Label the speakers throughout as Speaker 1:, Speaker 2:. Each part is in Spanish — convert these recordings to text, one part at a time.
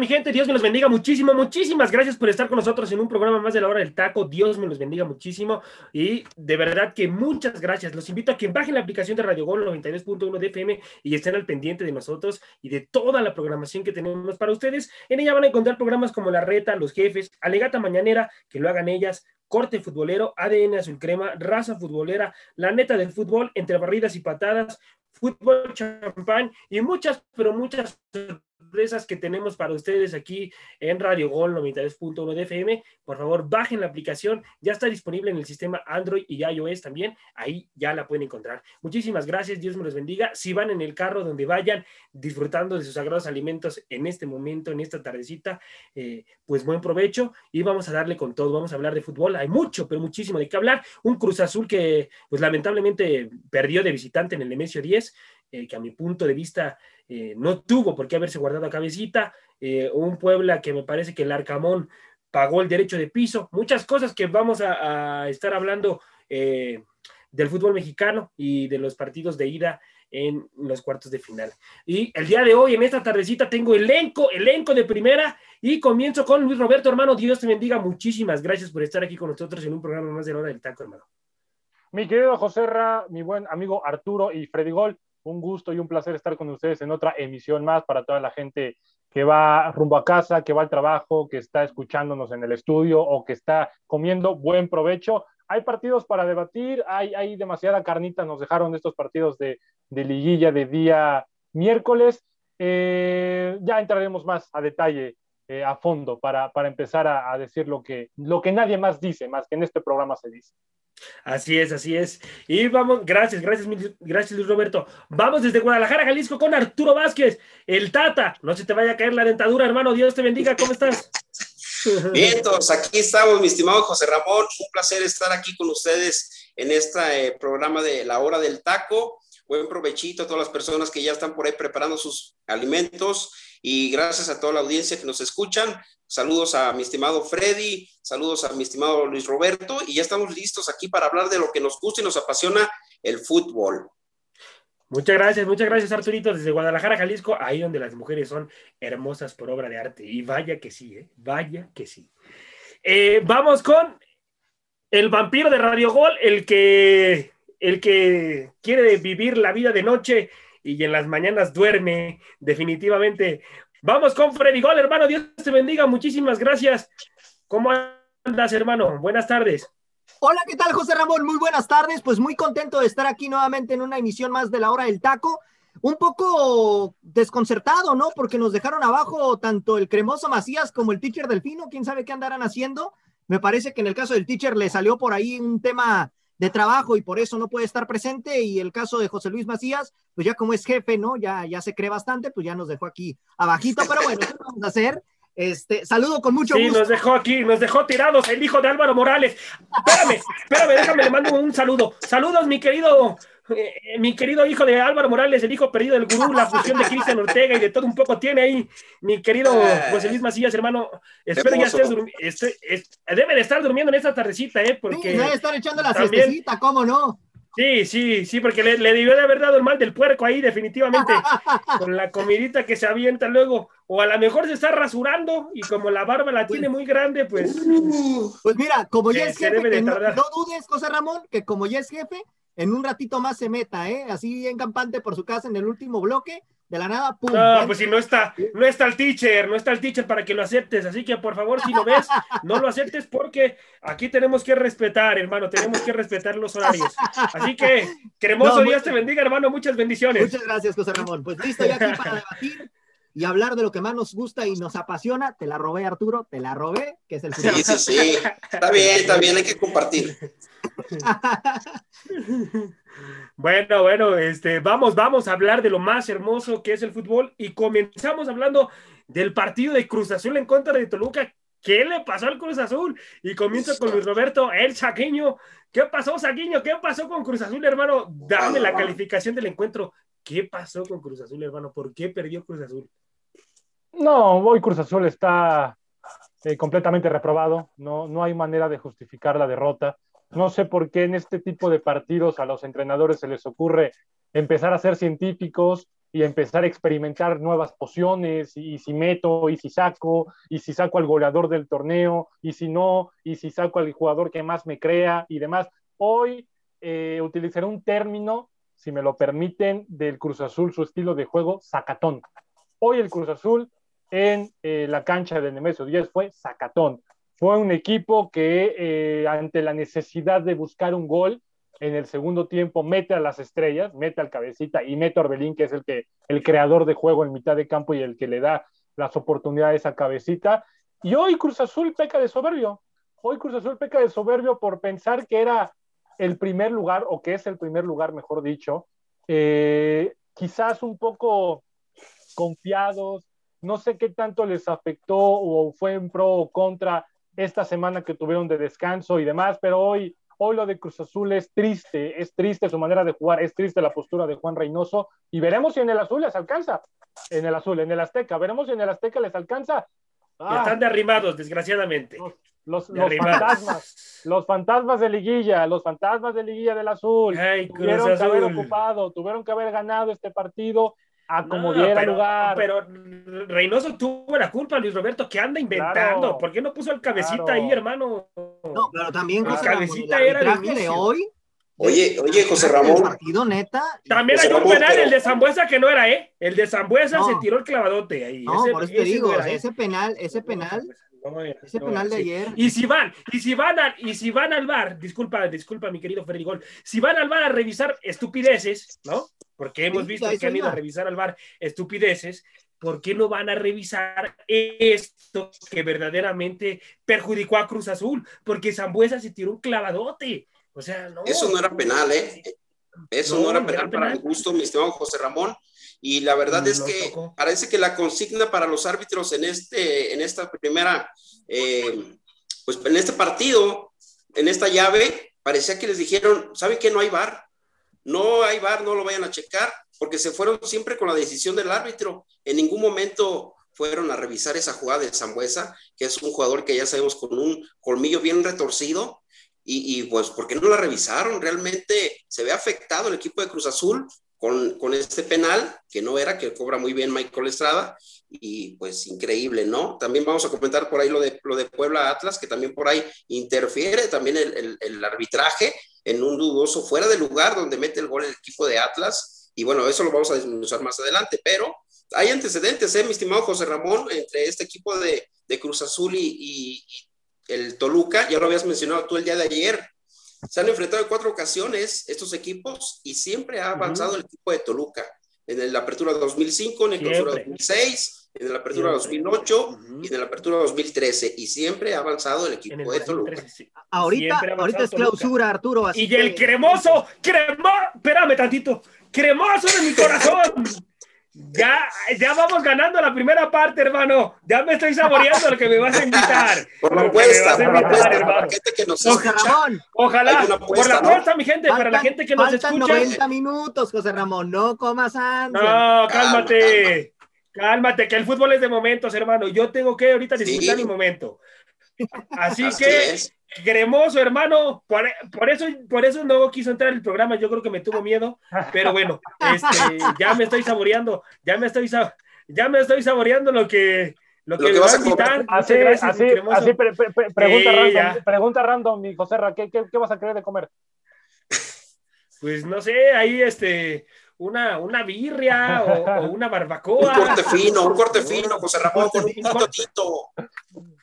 Speaker 1: Mi gente. Dios me los bendiga muchísimo. Muchísimas gracias por estar con nosotros en un programa más de la hora del taco. Dios me los bendiga muchísimo. Y de verdad que muchas gracias. Los invito a que bajen la aplicación de Radio Gol 92.1 de FM y estén al pendiente de nosotros y de toda la programación que tenemos para ustedes. En ella van a encontrar programas como La Reta, Los Jefes, Alegata Mañanera, que lo hagan ellas, Corte Futbolero, ADN Azul Crema, Raza Futbolera, La Neta del Fútbol, Entre Barridas y Patadas, Fútbol Champán y muchas, pero muchas sorpresas que tenemos para ustedes aquí en Radio Gol 93.1 de FM. Por favor, bajen la aplicación. Ya está disponible en el sistema Android y iOS también. Ahí ya la pueden encontrar. Muchísimas gracias. Dios me los bendiga. Si van en el carro donde vayan disfrutando de sus sagrados alimentos en este momento, en esta tardecita, eh, pues buen provecho y vamos a darle con todo. Vamos a hablar de fútbol. Hay mucho, pero muchísimo de qué hablar. Un Cruz Azul que, pues lamentablemente, perdió de visitante en el Nemesio 10. Eh, que a mi punto de vista eh, no tuvo por qué haberse guardado a cabecita, eh, un Puebla que me parece que el Arcamón pagó el derecho de piso, muchas cosas que vamos a, estar hablando del fútbol mexicano y de los partidos de ida en los cuartos de final. Y el día de hoy, en esta tardecita, tengo elenco, elenco de primera y comienzo con Luis Roberto, hermano. Dios te bendiga. Muchísimas gracias por estar aquí con nosotros en un programa más de la hora del taco, hermano.
Speaker 2: Mi querido José Ra, mi buen amigo Arturo y Freddy Gol, un gusto y un placer estar con ustedes en otra emisión más para toda la gente que va rumbo a casa, que va al trabajo, que está escuchándonos en el estudio o que está comiendo buen provecho. Hay partidos para debatir, hay, hay demasiada carnita, nos dejaron estos partidos de, liguilla de día miércoles. Eh, ya entraremos más a detalle, eh, a fondo, para, empezar a, a, decir lo que, lo que nadie más dice, más que en este programa se dice.
Speaker 1: Así es, así es. Y vamos, gracias, gracias, gracias Luis Roberto. Vamos desde Guadalajara, Jalisco, con Arturo Vázquez, el Tata. No se te vaya a caer la dentadura, hermano. Dios te bendiga. ¿Cómo estás?
Speaker 3: Bien, todos, aquí estamos, mi estimado José Ramón. Un placer estar aquí con ustedes en este eh, programa de La Hora del Taco. Buen provechito a todas las personas que ya están por ahí preparando sus alimentos y gracias a toda la audiencia que nos escuchan. Saludos a mi estimado Freddy, saludos a mi estimado Luis Roberto y ya estamos listos aquí para hablar de lo que nos gusta y nos apasiona el fútbol.
Speaker 1: Muchas gracias, muchas gracias Arturito desde Guadalajara, Jalisco, ahí donde las mujeres son hermosas por obra de arte. Y vaya que sí, ¿eh? vaya que sí. Eh, vamos con el vampiro de Radio Gol, el que, el que quiere vivir la vida de noche y en las mañanas duerme definitivamente. Vamos con Freddy Gol, hermano. Dios te bendiga. Muchísimas gracias. ¿Cómo andas, hermano? Buenas tardes.
Speaker 4: Hola, ¿qué tal, José Ramón? Muy buenas tardes. Pues muy contento de estar aquí nuevamente en una emisión más de la hora del taco. Un poco desconcertado, ¿no? Porque nos dejaron abajo tanto el cremoso Macías como el teacher Delfino. ¿Quién sabe qué andarán haciendo? Me parece que en el caso del teacher le salió por ahí un tema de trabajo y por eso no puede estar presente. Y el caso de José Luis Macías, pues ya como es jefe, ¿no? Ya, ya se cree bastante, pues ya nos dejó aquí abajito, pero bueno, ¿qué vamos a hacer? Este, saludo con mucho
Speaker 1: gusto. Sí, nos dejó aquí, nos dejó tirados el hijo de Álvaro Morales. Espérame, espérame, déjame, le mando un saludo. Saludos, mi querido eh, mi querido hijo de Álvaro Morales, el hijo perdido del gurú, la fusión de Cristian Ortega y de todo un poco tiene ahí mi querido José Luis Macías, hermano. Espero ya estés durmiendo. debe de estar durmiendo en esta tardecita, ¿eh? Porque.
Speaker 4: debe estar echando la también, ¿cómo no?
Speaker 1: Sí, sí, sí, porque le, le, debió de haber dado el mal del puerco ahí, definitivamente, con la comidita que se avienta luego. O a lo mejor se está rasurando y como la barba la tiene muy grande, pues.
Speaker 4: Pues mira, como ya es jefe, no, no, dudes, José Ramón, que como ya es jefe, en un ratito más se meta, ¿eh? Así bien campante por su casa en el último bloque, de la nada,
Speaker 1: ¡pum! No, pues si no está, no está el teacher, no está el teacher para que lo aceptes, así que por favor, si lo ves, no lo aceptes porque aquí tenemos que respetar, hermano, tenemos que respetar los horarios. Así que, cremoso Dios te bendiga, hermano, muchas bendiciones.
Speaker 4: Muchas gracias, José Ramón. Pues listo, ya aquí para debatir y hablar de lo que más nos gusta y nos apasiona. Te la robé, Arturo, te la robé, que es el
Speaker 3: Sí, sí, sí. Está bien, está bien, hay que compartir.
Speaker 1: Bueno, bueno, este, vamos, vamos a hablar de lo más hermoso que es el fútbol y comenzamos hablando del partido de Cruz Azul en contra de Toluca. ¿Qué le pasó al Cruz Azul? Y comienzo con Luis Roberto, el Saquiño. ¿Qué pasó, Saquiño? ¿Qué pasó con Cruz Azul, hermano? Dame la calificación del encuentro. ¿Qué pasó con Cruz Azul, hermano? ¿Por qué perdió Cruz Azul?
Speaker 2: No, hoy Cruz Azul está eh, completamente reprobado. No, no hay manera de justificar la derrota. No sé por qué en este tipo de partidos a los entrenadores se les ocurre empezar a ser científicos y empezar a experimentar nuevas pociones, y, si meto, y si saco, y si saco al goleador del torneo, y si no, y si saco al jugador que más me crea y demás. Hoy eh, utilizaré un término, si me lo permiten, del Cruz Azul, su estilo de juego, sacatón. Hoy el Cruz Azul en eh, la cancha de Nemesio Díaz fue sacatón. Fue un equipo que eh, ante la necesidad de buscar un gol, en el segundo tiempo mete a las estrellas, mete al cabecita y mete a Orbelín, que es el, que, el creador de juego en mitad de campo y el que le da las oportunidades a cabecita. Y hoy Cruz Azul peca de soberbio. Hoy Cruz Azul peca de soberbio por pensar que era el primer lugar, o que es el primer lugar, mejor dicho, eh, quizás un poco confiados, no sé qué tanto les afectó o fue en pro o contra esta semana que tuvieron de descanso y demás, pero hoy Hoy lo de Cruz Azul es triste, es triste su manera de jugar, es triste la postura de Juan Reynoso y veremos si en el azul les alcanza. En el azul, en el Azteca, veremos si en el Azteca les alcanza.
Speaker 1: Ah, están derribados, desgraciadamente.
Speaker 2: Los, fantasmas, los fantasmas de liguilla, los fantasmas de liguilla del azul. tuvieron que haber ocupado, tuvieron que haber ganado este partido a como diera lugar.
Speaker 1: Pero Reynoso tuvo la culpa, Luis Roberto, que anda inventando. ¿Por qué no puso el cabecita ahí, hermano?
Speaker 4: No, pero también
Speaker 1: el cabecita era el
Speaker 4: de hoy.
Speaker 3: Oye, oye, José Ramón.
Speaker 4: partido neta.
Speaker 1: También hay un penal, el de Zambuesa que no era, ¿eh? El de Zambuesa se tiró el clavadote ahí.
Speaker 4: No, por eso te digo, ¿eh? ese penal, ese penal. ese penal de ayer.
Speaker 1: Y si van, y si van, a, y si van al bar, disculpa, disculpa, mi querido Ferrigol, si van al bar a revisar estupideces, ¿no? Porque hemos visto que han ido a revisar al bar estupideces, ¿por qué no van a revisar esto que verdaderamente perjudicó a Cruz Azul? Porque Zambuesa se tiró un clavadote. O sea, no.
Speaker 3: Eso no era penal, ¿eh? Eso no, era penal, para mi gusto, mi estimado José Ramón. Y la verdad es que parece que la consigna para los árbitros en, este, en esta primera, eh, pues en este partido, en esta llave, parecía que les dijeron, ¿sabe qué? No hay bar no hay bar, no lo vayan a checar, porque se fueron siempre con la decisión del árbitro. En ningún momento fueron a revisar esa jugada de Zambuesa, que es un jugador que ya sabemos con un colmillo bien retorcido, y, pues, ¿por qué no la revisaron? Realmente se ve afectado el equipo de Cruz Azul con, con, este penal, que no era, que cobra muy bien Michael Estrada, y pues increíble, ¿no? También vamos a comentar por ahí lo de, lo de Puebla Atlas, que también por ahí interfiere también el, el arbitraje, en un dudoso fuera de lugar donde mete el gol el equipo de Atlas. Y bueno, eso lo vamos a desmenuzar más adelante, pero hay antecedentes, ¿eh, mi estimado José Ramón, entre este equipo de, de Cruz Azul y, el Toluca, ya lo habías mencionado tú el día de ayer. Se han enfrentado en cuatro ocasiones estos equipos y siempre ha avanzado el equipo de Toluca. En la apertura 2005, en el clausura 2006, en la apertura 2008 y en la apertura 2013 y siempre ha avanzado el equipo de Toluca.
Speaker 4: Ahorita, ahorita es clausura, Arturo.
Speaker 1: y el cremoso, cremoso, espérame tantito, cremoso de mi corazón. Ya, ya vamos ganando la primera parte, hermano. Ya me estoy saboreando lo que me vas a invitar.
Speaker 3: Por la apuesta, por la apuesta, que nos
Speaker 4: José Ramón.
Speaker 1: Ojalá, por la apuesta, mi gente, para la gente que nos escucha.
Speaker 4: 90 minutos, José Ramón, no comas antes.
Speaker 1: No, cálmate. Cálmate, que el fútbol es de momentos, hermano. Yo tengo que ahorita disfrutar mi momento. Así, que, cremoso, hermano. Por, eso, por eso no quiso entrar el programa. Yo creo que me tuvo miedo. Pero bueno, este, ya me estoy saboreando. Ya me estoy, ya me estoy saboreando lo que, lo que,
Speaker 2: vas a invitar. Así, así, así pregunta, random, pregunta random, mi José ¿qué, qué, ¿qué vas a querer de comer?
Speaker 1: Pues no sé, ahí este una, una birria o, una barbacoa.
Speaker 3: Un corte fino, un corte fino, José Ramón, con un totito.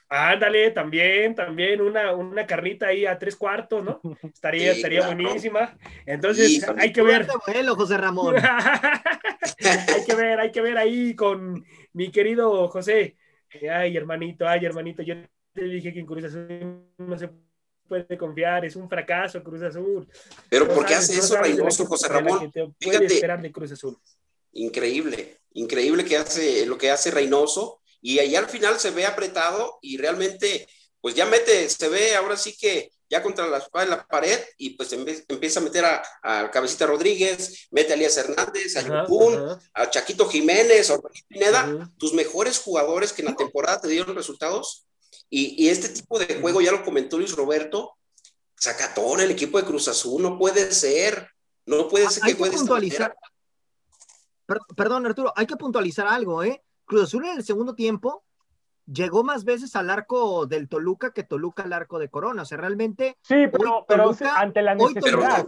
Speaker 1: Ándale, también, también una, una carnita ahí a tres cuartos, ¿no? Estaría, estaría buenísima. Entonces, hay que ver.
Speaker 4: José Ramón.
Speaker 1: hay que ver, hay que ver ahí con mi querido José. Ay, hermanito, ay, hermanito, yo te dije que en Cruz no se puede confiar, es un fracaso Cruz Azul.
Speaker 3: Pero ¿por qué hace eso Reynoso, José Ramón?
Speaker 1: Fíjate, esperar de Cruz Azul.
Speaker 3: Increíble, increíble que hace lo que hace Reynoso y ahí al final se ve apretado y realmente pues ya mete, se ve ahora sí que ya contra la la pared y pues empieza a meter a, Cabecita Rodríguez, mete a Elías Hernández, a Yukun, a Chaquito Jiménez, a Pineda, tus mejores jugadores que en la temporada te dieron resultados y, este tipo de juego, ya lo comentó Luis Roberto, sacatón el equipo de Cruz Azul, no puede ser, no puede ser
Speaker 4: que, puntualizar. perdón, Arturo, hay que puntualizar algo, ¿eh? Cruz Azul en el segundo tiempo llegó más veces al arco del Toluca que Toluca al arco de Corona. O sea, realmente.
Speaker 2: Sí, pero, ante la necesidad.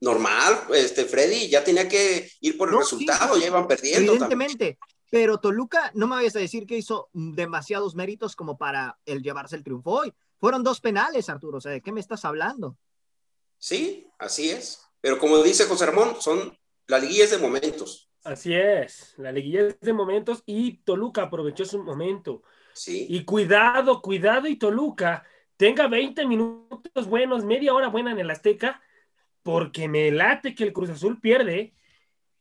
Speaker 3: normal, este Freddy ya tenía que ir por el resultado, ya iban perdiendo.
Speaker 4: Evidentemente, pero Toluca, no me vayas a decir que hizo demasiados méritos como para el llevarse el triunfo hoy. Fueron dos penales, Arturo. O sea, ¿de qué me estás hablando?
Speaker 3: Sí, así es. Pero como dice José Ramón, son la liguilla es de momentos.
Speaker 1: Así es, la liguilla es de momentos y Toluca aprovechó su momento.
Speaker 3: Sí.
Speaker 1: Y cuidado, cuidado y Toluca tenga 20 minutos buenos, media hora buena en el Azteca, porque me late que el Cruz Azul pierde.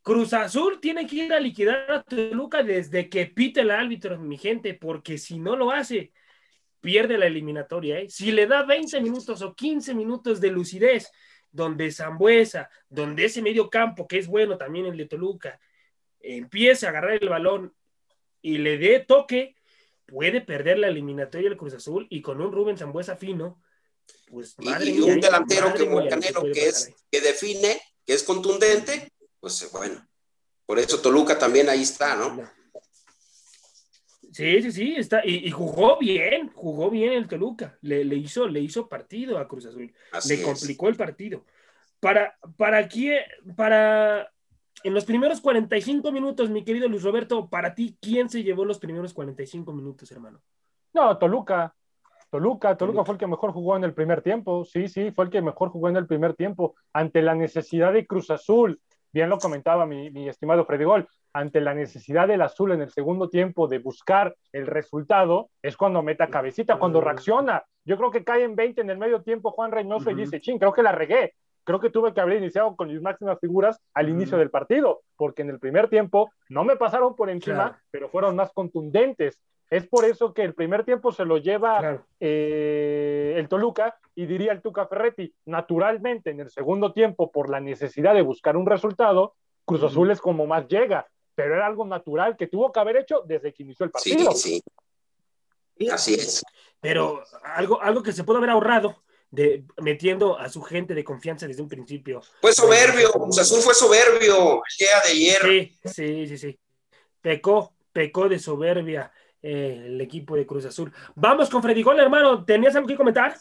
Speaker 1: Cruz Azul tiene que ir a liquidar a Toluca desde que pite el árbitro, mi gente, porque si no lo hace, pierde la eliminatoria. ¿eh? Si le da 20 minutos o 15 minutos de lucidez, donde Zambuesa, donde ese medio campo, que es bueno también el de Toluca, empiece a agarrar el balón y le dé toque, puede perder la eliminatoria del Cruz Azul y con un Rubén Zambuesa fino, pues
Speaker 3: y, un delantero como Canelo que, es, que define, que es contundente, pues bueno, por eso Toluca también ahí está, ¿no?
Speaker 1: Sí, sí, sí, está, y, jugó bien, jugó bien el Toluca, le, hizo, le hizo partido a Cruz Azul, le complicó el partido. Para, para, quién, para en los primeros 45 minutos, mi querido Luis Roberto, para ti, ¿quién se llevó los primeros 45 minutos, hermano?
Speaker 2: No, Toluca. Toluca, Toluca fue el que mejor jugó en el primer tiempo. Sí, sí, fue el que mejor jugó en el primer tiempo. Ante la necesidad de Cruz Azul, bien lo comentaba mi, mi estimado Freddy Gol, ante la necesidad del azul en el segundo tiempo de buscar el resultado, es cuando meta cabecita, cuando reacciona. Yo creo que cae en 20 en el medio tiempo Juan Reynoso y dice, ching, creo que la regué. Creo que tuve que haber iniciado con mis máximas figuras al inicio del partido, porque en el primer tiempo no me pasaron por encima, pero fueron más contundentes. Es por eso que el primer tiempo se lo lleva eh, el Toluca y diría el Tuca Ferretti, naturalmente en el segundo tiempo, por la necesidad de buscar un resultado, Cruz Azul es como más llega, pero era algo natural que tuvo que haber hecho desde que inició el partido.
Speaker 3: Sí, sí. Así es.
Speaker 1: Pero algo, algo que se puede haber ahorrado de, metiendo a su gente de confianza desde un principio.
Speaker 3: Fue soberbio, Cruz Azul fue soberbio el día de ayer.
Speaker 1: Sí, sí, sí, sí. Pecó, pecó de soberbia eh, el equipo de Cruz Azul. Vamos con Freddy Gol, hermano, ¿tenías algo que comentar?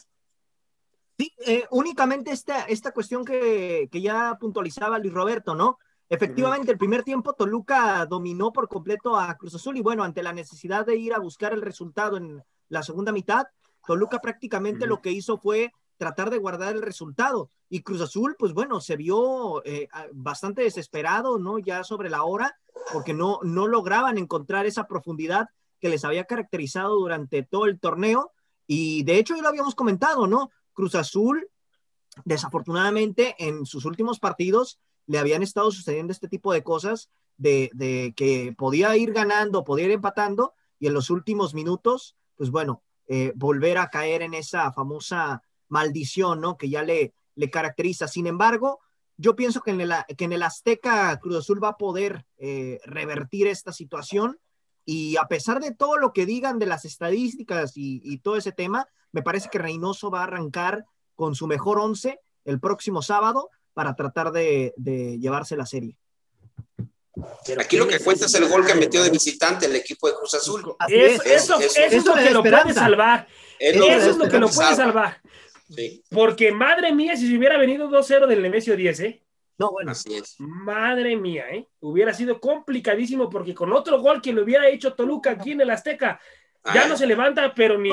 Speaker 4: Sí, eh, únicamente esta, esta cuestión que, que, ya puntualizaba Luis Roberto, ¿no? Efectivamente, el primer tiempo Toluca dominó por completo a Cruz Azul y bueno, ante la necesidad de ir a buscar el resultado en la segunda mitad, Toluca prácticamente lo que hizo fue tratar de guardar el resultado. Y Cruz Azul, pues bueno, se vio eh, bastante desesperado, ¿no? Ya sobre la hora, porque no, no lograban encontrar esa profundidad que les había caracterizado durante todo el torneo. Y de hecho, ya lo habíamos comentado, ¿no? Cruz Azul, desafortunadamente, en sus últimos partidos le habían estado sucediendo este tipo de cosas, de, que podía ir ganando, podía ir empatando, y en los últimos minutos, pues bueno, eh, volver a caer en esa famosa maldición, ¿no? Que ya le, le caracteriza. Sin embargo, yo pienso que en el, que en el Azteca Cruz Azul va a poder eh, revertir esta situación y a pesar de todo lo que digan de las estadísticas y, todo ese tema, me parece que Reynoso va a arrancar con su mejor once el próximo sábado para tratar de llevarse la serie.
Speaker 3: Aquí lo que cuenta es el gol que metió de visitante el equipo de Cruz Azul.
Speaker 1: Eso, es lo que lo puede salvar. eso es lo que lo puede salvar. Porque madre mía, si se hubiera venido 2-0 del Nemesio 10, ¿eh?
Speaker 4: No, bueno.
Speaker 3: Así es.
Speaker 1: Madre mía, ¿eh? Hubiera sido complicadísimo porque con otro gol que lo hubiera hecho Toluca aquí en el Azteca, ya no se levanta, pero ni,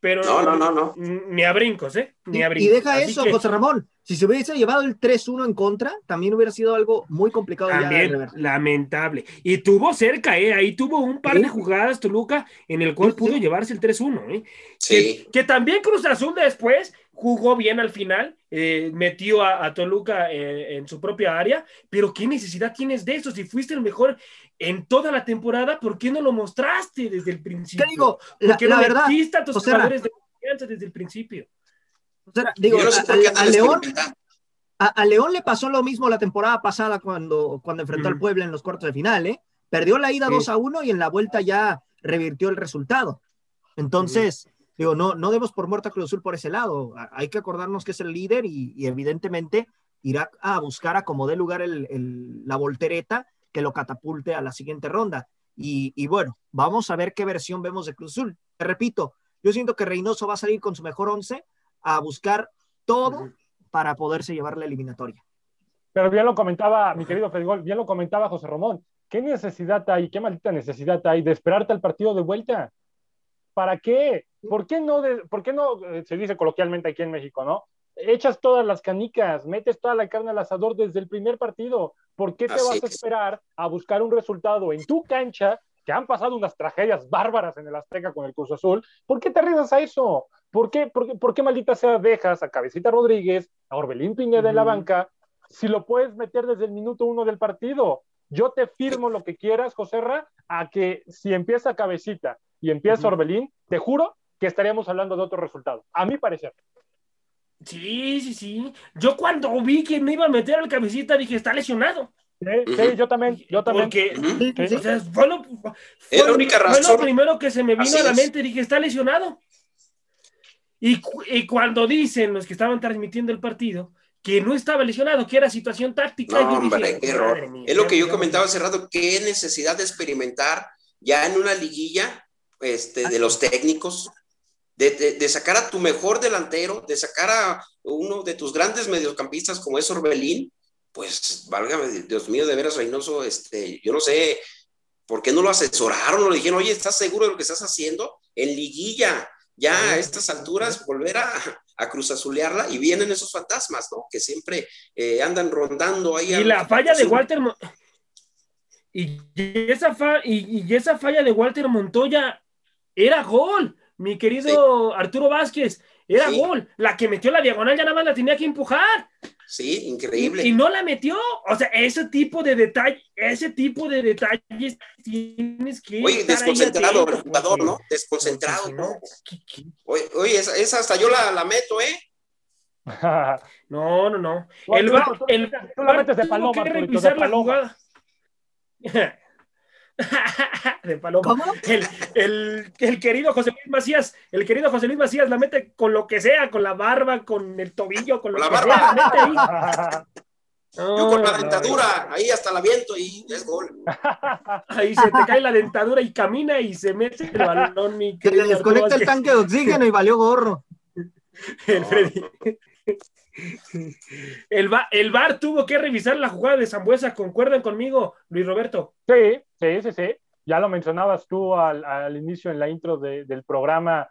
Speaker 1: pero
Speaker 3: no, no, no, no.
Speaker 1: Ni a brincos, ¿eh? Ni a brincos.
Speaker 4: Y deja eso, José Ramón. Si se hubiese llevado el 3-1 en contra, también hubiera sido algo muy complicado.
Speaker 1: También, lamentable. Y tuvo cerca, ¿eh? Ahí tuvo un par de jugadas, Toluca, en el cual pudo llevarse el 3-1, ¿eh?
Speaker 3: Sí.
Speaker 1: Que, también Cruz Azul después jugó bien al final, eh, metió a, Toluca eh, en su propia área, pero ¿qué necesidad tienes de eso? Si fuiste el mejor en toda la temporada, ¿por qué no lo mostraste desde el principio?
Speaker 4: ¿Qué digo?
Speaker 1: La, ¿Por qué no verdad, a tus jugadores de confianza desde el principio?
Speaker 4: O sea, digo, a, León, a, León le pasó lo mismo la temporada pasada cuando, cuando enfrentó al Puebla en los cuartos de final, ¿eh? Perdió la ida 2 a 1 y en la vuelta ya revirtió el resultado. Entonces, digo, no, no demos por muerta Cruz Azul por ese lado. Hay que acordarnos que es el líder y, evidentemente irá a buscar a como dé lugar el, la voltereta que lo catapulte a la siguiente ronda. Y, y bueno, vamos a ver qué versión vemos de Cruz Azul. Te repito, yo siento que Reynoso va a salir con su mejor once a buscar todo para poderse llevar la eliminatoria.
Speaker 2: Pero bien lo comentaba mi querido Fedgol, bien lo comentaba José Ramón. ¿Qué necesidad hay, qué maldita necesidad hay de esperarte al partido de vuelta? ¿Para qué? ¿Por qué no, de, por qué no eh, se dice coloquialmente aquí en México, no? Echas todas las canicas, metes toda la carne al asador desde el primer partido. ¿Por qué te
Speaker 3: Así
Speaker 2: vas a
Speaker 3: es.
Speaker 2: esperar a buscar un resultado en tu cancha que han pasado unas tragedias bárbaras en el Azteca con el Cruz Azul? ¿Por qué te arriesgas a eso? ¿Por qué, por qué, por qué maldita sea dejas a Cabecita Rodríguez, a Orbelín Pineda en la banca, si lo puedes meter desde el minuto uno del partido? Yo te firmo lo que quieras, Joserra, a que si empieza Cabecita y empieza
Speaker 1: Ujú.
Speaker 2: Orbelín, te juro que estaríamos hablando de otro resultado. A mi parecer.
Speaker 1: Sí, sí, sí. Yo cuando vi que me iba a meter al cabecita dije, está lesionado.
Speaker 2: Sí, sí, yo también, yo también.
Speaker 1: Porque.
Speaker 4: Sí,
Speaker 1: o sea, fue lo, fue
Speaker 3: Es la única
Speaker 1: fue lo
Speaker 3: razón.
Speaker 1: primero que se me vino
Speaker 3: Así
Speaker 1: a la
Speaker 3: es.
Speaker 1: mente. Dije, está lesionado. Y, y cuando dicen los que estaban transmitiendo el partido que no estaba lesionado, que era situación táctica.
Speaker 3: No,
Speaker 1: dije,
Speaker 3: hombre, qué
Speaker 1: madre
Speaker 3: error.
Speaker 1: mía,
Speaker 3: Es lo que yo comentaba hace rato, qué necesidad de experimentar ya en una liguilla este, de los técnicos, de, de- de sacar a tu mejor delantero, de sacar a uno de tus grandes mediocampistas como es Orbelín, pues válgame, Dios mío, de veras Reynoso, este, yo no sé por qué no lo asesoraron, no le dijeron, oye, ¿estás seguro de lo que estás haciendo? En liguilla, ya a estas alturas, volver a, a cruzazulearla y vienen esos fantasmas, ¿no? Que siempre eh, andan rondando ahí.
Speaker 1: Y la falla de. Walter Mo- y, y esa fa- y, y esa falla de Walter Montoya era gol, mi querido Arturo Vázquez, era
Speaker 3: Sí.
Speaker 1: gol. La que metió la diagonal ya nada más la tenía que empujar.
Speaker 3: Sí, increíble.
Speaker 1: y no la metió. O sea, ese tipo de detalle, ese tipo de detalles tienes que.
Speaker 3: Oye, desconcentrado el jugador, ¿no? Desconcentrado.
Speaker 1: si no, ¿qué- qué?
Speaker 3: Oye, oye, esa, esa hasta yo la, la meto, ¿eh?
Speaker 1: No, no, no. El
Speaker 2: tú,
Speaker 1: el
Speaker 2: tú la metes de
Speaker 1: tuvo
Speaker 2: paloma,
Speaker 1: que revisar la jugada. de paloma.
Speaker 4: ¿Cómo?
Speaker 1: El, el- el querido José Luis Macías, el querido José Luis Macías la mete con lo que sea, con la barba, con el tobillo, con lo
Speaker 3: Con
Speaker 1: que
Speaker 3: la
Speaker 1: sea,
Speaker 3: barba.
Speaker 1: la mete ahí.
Speaker 3: Yo con la
Speaker 1: no,
Speaker 3: dentadura, ahí hasta la viento y es gol.
Speaker 1: Ahí se te cae la dentadura y camina y se mete el balón, mi
Speaker 4: Se le
Speaker 1: querido
Speaker 4: desconecta el tanque de oxígeno y valió gorro.
Speaker 1: El, Freddy. El, va- el VAR tuvo que revisar la jugada de Zambuesa, ¿concuerdan conmigo, Luis Roberto?
Speaker 2: Sí, sí, sí, sí. Ya lo mencionabas tú al, al inicio en la intro de- del programa.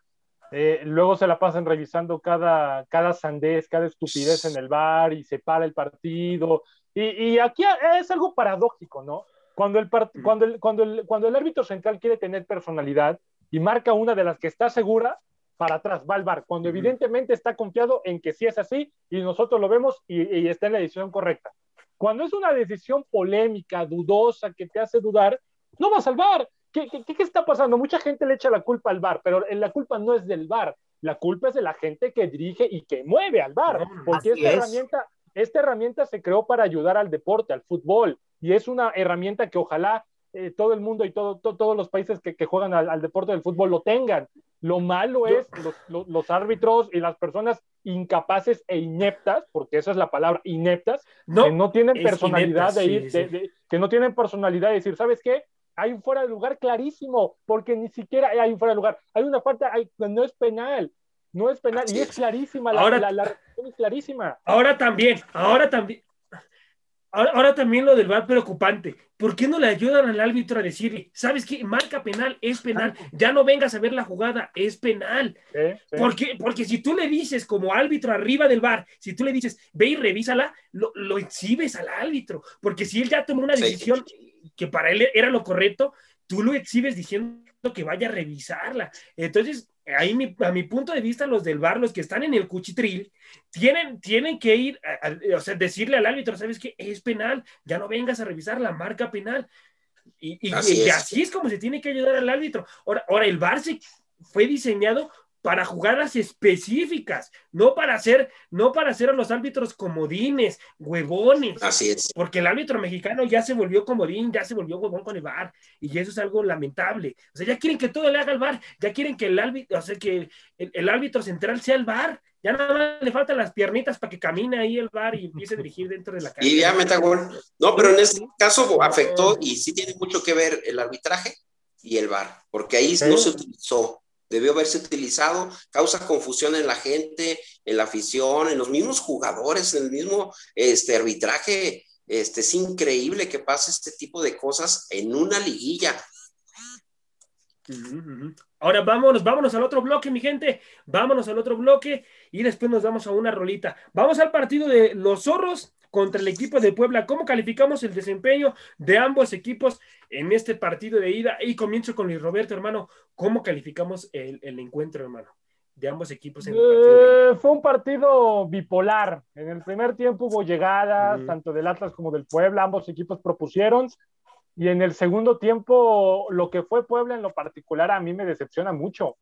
Speaker 2: Eh, luego se la pasan revisando cada, cada sandez, cada estupidez en el bar y se para el partido. Y, y aquí es algo paradójico, ¿no? Cuando el, part- cuando, el, cuando, el, cuando el árbitro central quiere tener personalidad y marca una de las que está segura, para atrás va al bar. Cuando evidentemente está confiado en que sí es así y nosotros lo vemos y, y está en la decisión correcta. Cuando es una decisión polémica, dudosa, que te hace dudar, no vas al bar. ¿Qué, qué, qué está pasando? Mucha gente le echa la culpa al bar, pero la culpa no es del bar. La culpa es de la gente que dirige y que mueve al bar. Porque esta
Speaker 4: es.
Speaker 2: herramienta, esta herramienta se creó para ayudar al deporte, al fútbol. Y es una herramienta que ojalá eh, todo el mundo y todo, to- todos los países que, que juegan al, al deporte del fútbol lo tengan. Lo malo es los, los- los árbitros y las personas incapaces e ineptas, porque esa es la palabra, ineptas,
Speaker 1: No,
Speaker 2: que no tienen personalidad de ir,
Speaker 1: sí,
Speaker 2: de-
Speaker 1: sí.
Speaker 2: de- que no tienen personalidad de decir, ¿sabes qué? Hay un fuera de lugar clarísimo, porque ni siquiera hay un fuera de lugar. Hay una falta, hay- no es penal, no es penal,
Speaker 3: Así
Speaker 2: y es
Speaker 3: es.
Speaker 2: clarísima, la,
Speaker 1: Ahora-
Speaker 2: la, la resolución es clarísima.
Speaker 1: Ahora también, ahora también. Ahora, ahora también lo del VAR preocupante. ¿Por qué no le ayudan al árbitro a decirle, sabes qué? Marca penal, es penal. Ya no vengas a ver la jugada, es penal.
Speaker 2: ¿eh? ¿Sí?
Speaker 1: Porque, porque si tú le dices como árbitro arriba del VAR, si tú le dices, ve y revísala, lo, lo exhibes al árbitro. Porque si él ya tomó una
Speaker 3: Sí.
Speaker 1: decisión que para él era lo correcto, tú lo exhibes diciendo que vaya a revisarla. Entonces, ahí mi- a mi punto de vista, los del VAR, los que están en el cuchitril, tienen, tienen que ir, a- a- o sea, decirle al árbitro, ¿sabes qué? Es penal, ya no vengas a revisar la marca penal. Y, y-
Speaker 3: Así
Speaker 1: y
Speaker 3: es.
Speaker 1: así es como se tiene que ayudar al árbitro. Ahora, ahora el VAR se fue diseñado para jugadas específicas, no para hacer, no para hacer a los árbitros comodines, huevones.
Speaker 3: Así es.
Speaker 1: Porque el árbitro mexicano ya se volvió comodín, ya se volvió huevón con el VAR, y eso es algo lamentable. O sea, ya quieren que todo le haga el VAR, ya quieren que el árbitro, o sea, que el, árbitro central sea el VAR. Ya nada más le faltan las piernitas para que camine ahí el VAR y empiece a dirigir dentro de la cancha.
Speaker 3: Y ya meta gol. No, pero en este caso afectó y sí tiene mucho que ver el arbitraje y el VAR, porque ahí no se utilizó debió haberse utilizado, causa confusión en la gente, en la afición, en los mismos jugadores, en el mismo este, arbitraje. Este, es increíble que pase este tipo de cosas en una liguilla.
Speaker 1: Ahora vámonos, vámonos al otro bloque, mi gente. Vámonos al otro bloque y después nos damos a una rolita. Vamos al partido de los zorros contra el equipo de Puebla. ¿Cómo calificamos el desempeño de ambos equipos en este partido de ida? Y comienzo con Luis Roberto, hermano. ¿Cómo calificamos el, encuentro, hermano? De ambos equipos.
Speaker 2: Eh, fue un partido bipolar. En el primer tiempo hubo llegadas, tanto del Atlas como del Puebla. Ambos equipos propusieron. Y en el segundo tiempo, lo que fue Puebla en lo particular a mí me decepciona mucho.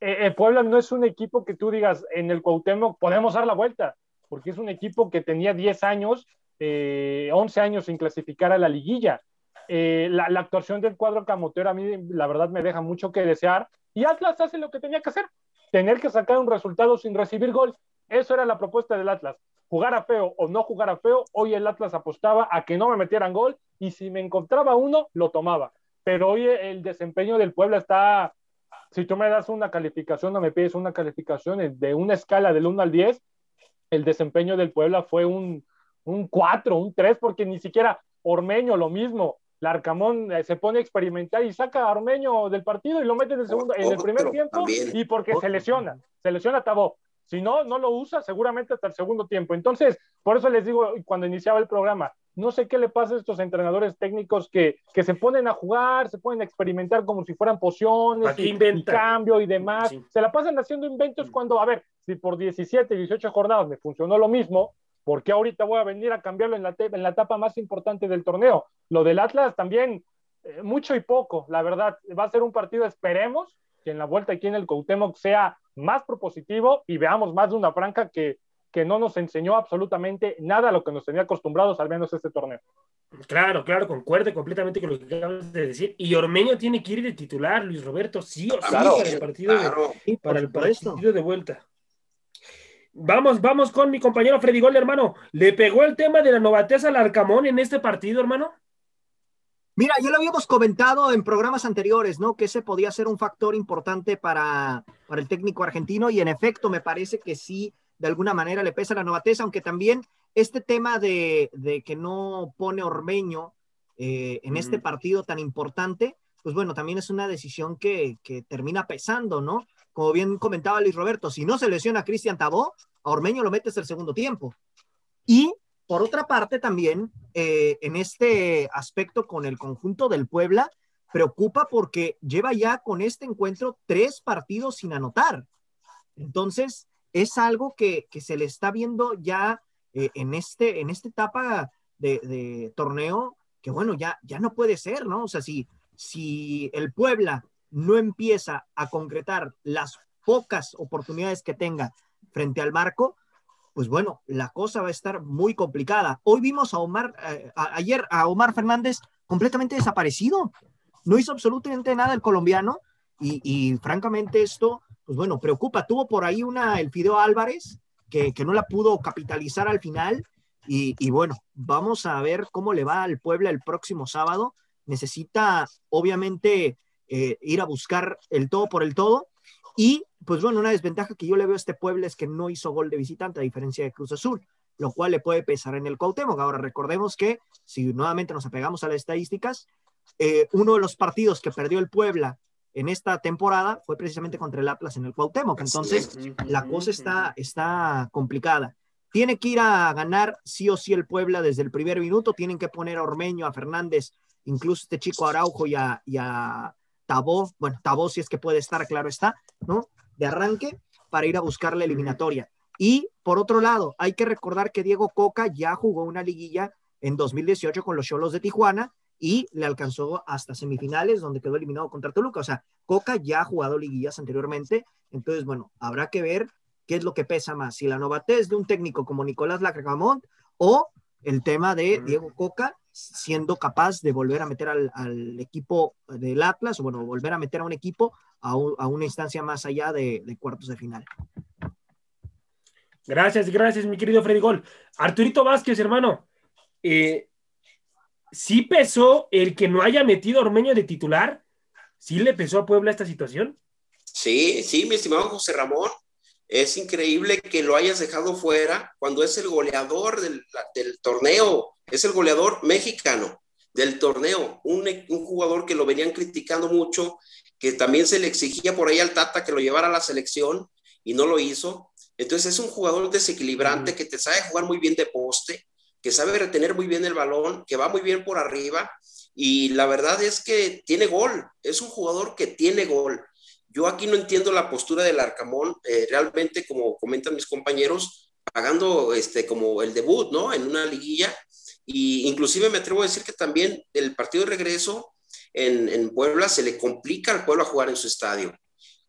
Speaker 2: Eh, eh, Puebla no es un equipo que tú digas en el Cuauhtémoc podemos dar la vuelta porque es un equipo que tenía 10 años, 11 eh, años sin clasificar a la liguilla. Eh, la, actuación del cuadro camotero a mí, la verdad, me deja mucho que desear. Y Atlas hace lo que tenía que hacer, tener que sacar un resultado sin recibir gol. Eso era la propuesta del Atlas. Jugar a feo o no jugar a feo, hoy el Atlas apostaba a que no me metieran gol y si me encontraba uno, lo tomaba. Pero hoy el desempeño del Puebla está, si tú me das una calificación o me pides una calificación de una escala del 1 al 10, el desempeño del Puebla fue un, un 4, un 3, porque ni siquiera Ormeño lo mismo. Larcamón eh, se pone a experimentar y saca a Ormeño del partido y lo mete en el, segundo, en el primer tiempo y porque se lesiona, se lesiona Tabó. Si no, no lo usa seguramente hasta el segundo tiempo. Entonces, por eso les digo cuando iniciaba el programa, no sé qué le pasa a estos entrenadores técnicos que, que se ponen a jugar, se ponen a experimentar como si fueran pociones y, y, cambio y demás. Se la pasan haciendo inventos cuando, a ver, si por 17, 18 jornadas me funcionó lo mismo, ¿por qué ahorita voy a venir a cambiarlo en la, en la etapa más importante del torneo? Lo del Atlas también, eh, mucho y poco, la verdad. Va a ser un partido, esperemos, que en la vuelta aquí en el Cuauhtémoc sea más propositivo y veamos más de una franca que, que no nos enseñó absolutamente nada a lo que nos tenía acostumbrados, al menos este torneo.
Speaker 1: Claro, claro, concuerde completamente con lo que acabas de decir. Y Ormeño tiene que ir de titular, Luis Roberto, sí o sí, para el partido, de, para el partido de vuelta. Vamos, vamos con mi compañero Freddy Gol, hermano. ¿Le pegó el tema de la novatez al Arcamón en este partido, hermano?
Speaker 4: Mira, ya lo habíamos comentado en programas anteriores, ¿no? Que ese podía ser un factor importante para, para el técnico argentino y en efecto me parece que sí, de alguna manera le pesa la novatez, aunque también este tema de, que no pone Ormeño eh, en este partido tan importante, pues bueno, también es una decisión que, que termina pesando, ¿no? como bien comentaba Luis Roberto, si no se lesiona a Cristian Tabó, a Ormeño lo metes el segundo tiempo. Y por otra parte también, eh, en este aspecto con el conjunto del Puebla, preocupa porque lleva ya con este encuentro tres partidos sin anotar. Entonces, es algo que, se le está viendo ya eh, en, este, en esta etapa de, torneo, que bueno, ya, ya no puede ser, ¿no? O sea, si, si el Puebla no empieza a concretar las pocas oportunidades que tenga frente al marco, pues bueno, la cosa va a estar muy complicada. Hoy vimos a Omar, eh, ayer a Omar Fernández completamente desaparecido. No hizo absolutamente nada el colombiano y, francamente esto, pues bueno, preocupa. Tuvo por ahí una, el Fideo Álvarez, que, no la pudo capitalizar al final. Y, bueno, vamos a ver cómo le va al Puebla el próximo sábado. Necesita, obviamente, eh, ir a buscar el todo por el todo. Y pues bueno, una desventaja que yo le veo a este pueblo es que no hizo gol de visitante a diferencia de Cruz Azul, lo cual le puede pesar en el Cuauhtémoc. Ahora recordemos que si nuevamente nos apegamos a las estadísticas, eh, uno de los partidos que perdió el Puebla en esta temporada fue precisamente contra el Atlas en el Cuauhtémoc. Entonces, la cosa está, está complicada. Tiene que ir a ganar sí o sí el Puebla desde el primer minuto. Tienen que poner a Ormeño, a Fernández, incluso este chico Araujo y a, Tabó, bueno, Tabó si es que puede estar, claro está, ¿no? De arranque para ir a buscar la eliminatoria. Y por otro lado, hay que recordar que Diego Coca ya jugó una liguilla en 2018 con los Cholos de Tijuana y le alcanzó hasta semifinales donde quedó eliminado contra Toluca. O sea, Coca ya ha jugado liguillas anteriormente Entonces, bueno, habrá que ver qué es lo que pesa más, si la novatez de un técnico como Nicolás Lacramont o el tema de Diego Coca siendo capaz de volver a meter al, equipo del Atlas, o bueno, volver a meter a un equipo a, una instancia más allá de, cuartos de final.
Speaker 1: Gracias, gracias, mi querido Freddy Gol. Arturito Vázquez, hermano, eh, ¿sí pesó el que no haya metido a Ormeño de titular? ¿Sí le pesó a Puebla esta situación?
Speaker 3: Sí, sí, mi estimado José Ramón. Es increíble que lo hayas dejado fuera cuando es el goleador del, torneo, es el goleador mexicano del torneo, un, un, jugador que lo venían criticando mucho, que también se le exigía por ahí al Tata que lo llevara a la selección y no lo hizo. Entonces es un jugador desequilibrante que te sabe jugar muy bien de poste, que sabe retener muy bien el balón, que va muy bien por arriba y la verdad es que tiene gol, es un jugador que tiene gol. Yo aquí no entiendo la postura del Arcamón, eh, realmente, como comentan mis compañeros, pagando este, como el debut, ¿no? En una liguilla. Y inclusive me atrevo a decir que también el partido de regreso en, Puebla se le complica al pueblo a jugar en su estadio.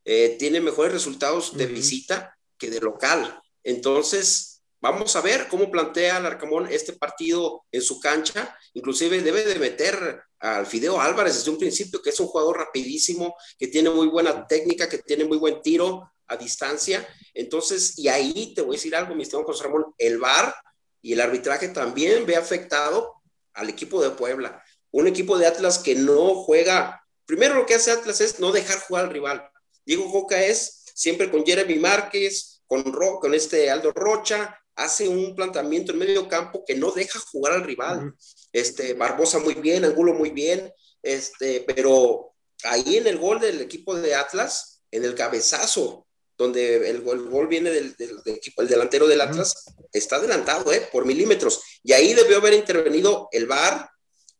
Speaker 3: Eh, tiene mejores resultados de visita que de local. Entonces, vamos a ver cómo plantea el Arcamón este partido en su cancha. Inclusive debe de meter al Fideo Álvarez desde un principio, que es un jugador rapidísimo, que tiene muy buena técnica, que tiene muy buen tiro a distancia. Entonces, y ahí te voy a decir algo, mi estimado José Ramón, el VAR y el arbitraje también ve afectado al equipo de Puebla. Un equipo de Atlas que no juega, primero lo que hace Atlas es no dejar jugar al rival. Diego Coca es siempre con Jeremy Márquez, con, con este Aldo Rocha, hace un planteamiento en medio campo que no deja jugar al rival. Este, Barbosa muy bien, Angulo muy bien, este, pero ahí en el gol del equipo de Atlas, en el cabezazo, donde el, gol viene del, equipo, el delantero del Atlas, está adelantado, ¿eh? Por milímetros. Y ahí debió haber intervenido el VAR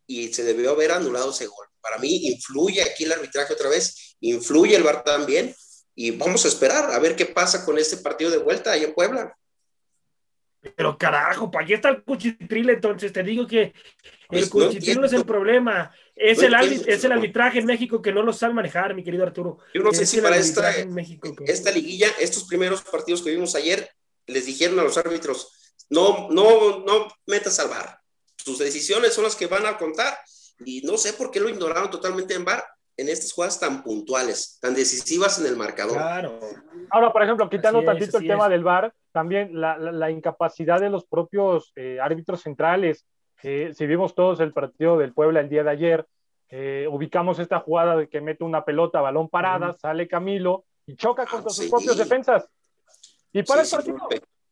Speaker 3: y se debió haber anulado ese gol. Para mí influye aquí el arbitraje otra vez, influye el VAR también, y vamos a esperar a ver qué pasa con este partido de vuelta ahí en Puebla.
Speaker 1: Pero carajo, para allá está el cuchitril, entonces te digo que el pues cuchitril no, es el problema. Es, el es el arbitraje en México que no lo sabe manejar, mi querido Arturo.
Speaker 3: Yo no sé si para esta, esta liguilla, estos primeros partidos que vimos ayer, les dijeron a los árbitros, no, no, no metas al bar. Sus decisiones son las que van a contar. Y no sé por qué lo ignoraron totalmente en bar en estas jugadas tan puntuales, tan decisivas en el marcador.
Speaker 2: Claro. Ahora, por ejemplo, quitando tantito el tema del VAR, también la, incapacidad de los propios eh, árbitros centrales. si vimos todos el partido del Puebla el día de ayer, eh, ubicamos esta jugada de que mete una pelota, balón parada, sale Camilo y choca contra sus propios defensas. Y para el partido,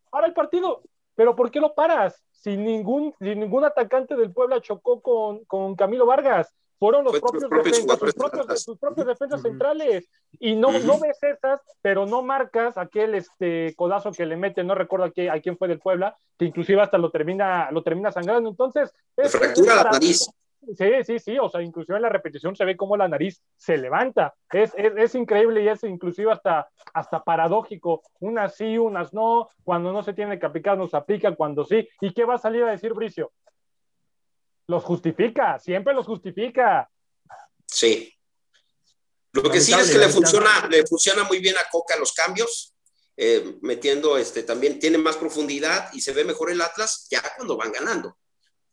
Speaker 2: para el partido. Pero ¿por qué lo paras? Si ningún, si ningún atacante del Puebla chocó con, con Camilo Vargas fueron los propios, defensas, sus propios, defensas centrales. Y no, no ves esas, pero no marcas aquel este codazo que le mete, no recuerdo a, a quién fue del Puebla, que inclusive hasta lo termina, lo termina sangrando. Entonces,
Speaker 3: es, fractura la nariz.
Speaker 2: Sí, sí, sí, o sea, inclusive en la repetición se ve cómo la nariz se levanta. Es, es, es, increíble y es inclusive hasta, hasta paradójico. Unas sí, unas no. Cuando no se tiene que aplicar, nos aplican, cuando sí. ¿Y qué va a salir a decir Bricio? Los justifica, siempre los justifica.
Speaker 3: Sí. Lo que sí es que le funciona, le funciona muy bien a Coca los cambios, eh, metiendo este también, tiene más profundidad y se ve mejor el Atlas ya cuando van ganando.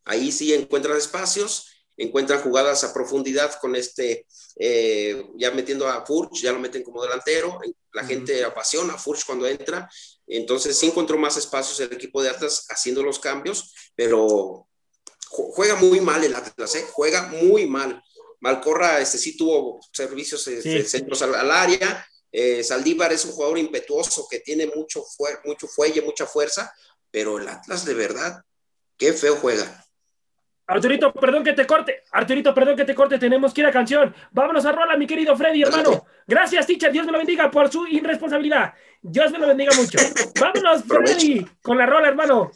Speaker 3: Ahí sí encuentran espacios, encuentran jugadas a profundidad con este, eh, ya metiendo a Furch, ya lo meten como delantero, la gente apasiona a Furch cuando entra, entonces sí encontró más espacios el equipo de Atlas haciendo los cambios, pero juega muy mal el Atlas, ¿eh? juega muy mal. Malcorra este, sí tuvo servicios eh, centros al, área. Eh, Saldívar es un jugador impetuoso que tiene mucho, mucho fuelle, mucha fuerza, pero el Atlas de verdad, qué feo juega.
Speaker 1: Arturito, perdón que te corte. Arturito, perdón que te corte. Tenemos que ir a canción. Vámonos a rola, mi querido Freddy, hermano. Gracias, teacher. Dios me lo bendiga por su irresponsabilidad. Dios me lo bendiga mucho. Vámonos, Freddy, con la rola, hermano.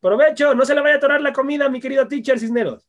Speaker 1: Provecho, no se le vaya a atorar la comida, mi querido teacher Cisneros.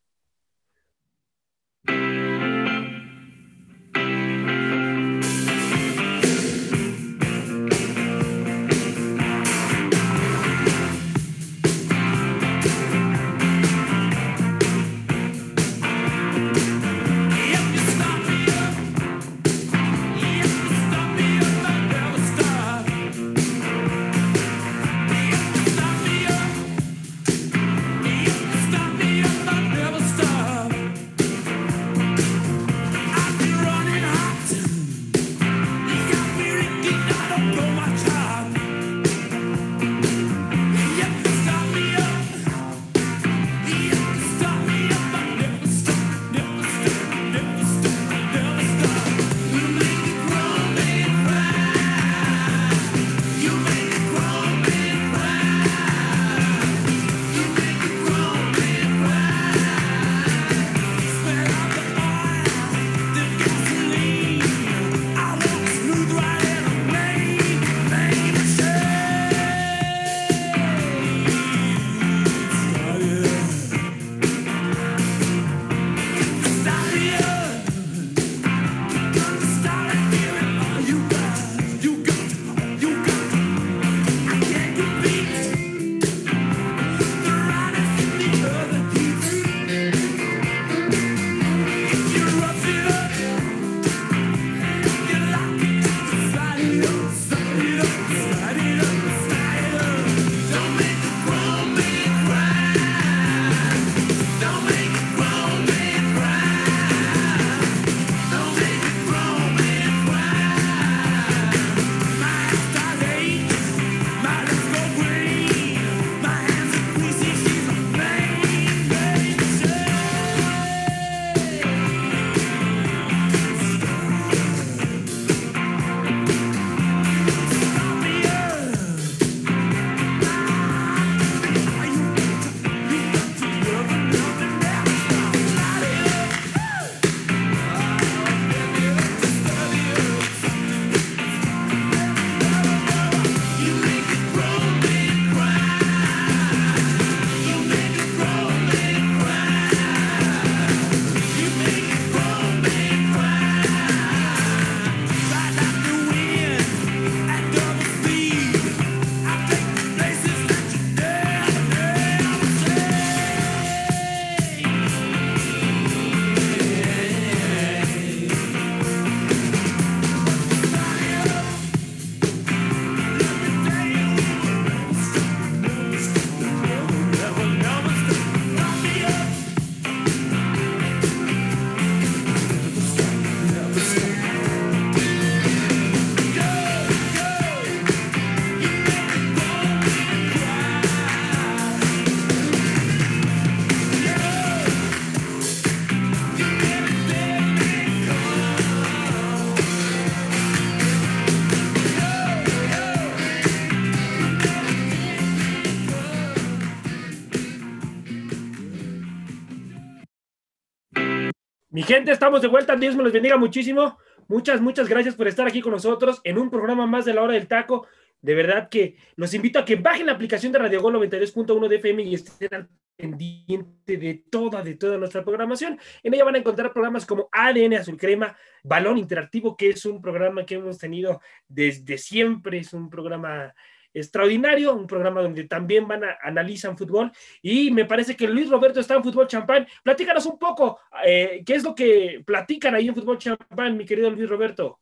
Speaker 1: Gente, estamos de vuelta. Dios me los bendiga muchísimo. Muchas, muchas gracias por estar aquí con nosotros en un programa más de la hora del taco. De verdad que los invito a que bajen la aplicación de Radio Gol 92.1 de FM y estén al pendiente de toda, de toda nuestra programación. En ella van a encontrar programas como ADN Azul Crema, Balón Interactivo, que es un programa que hemos tenido desde siempre, es un programa extraordinario, un programa donde también van a analizan fútbol y me parece que Luis Roberto está en Fútbol Champán. Platícanos un poco, eh, ¿qué es lo que platican ahí en Fútbol Champán, mi querido Luis Roberto?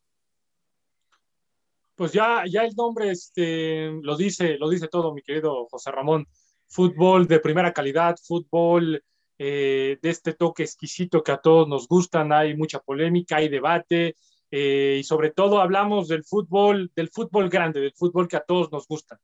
Speaker 2: Pues ya, ya el nombre este, lo, dice, lo dice todo, mi querido José Ramón. Fútbol de primera calidad, fútbol eh, de este toque exquisito que a todos nos gustan, hay mucha polémica, hay debate, eh, y sobre todo hablamos del fútbol, del fútbol grande, del fútbol que a todos nos gusta.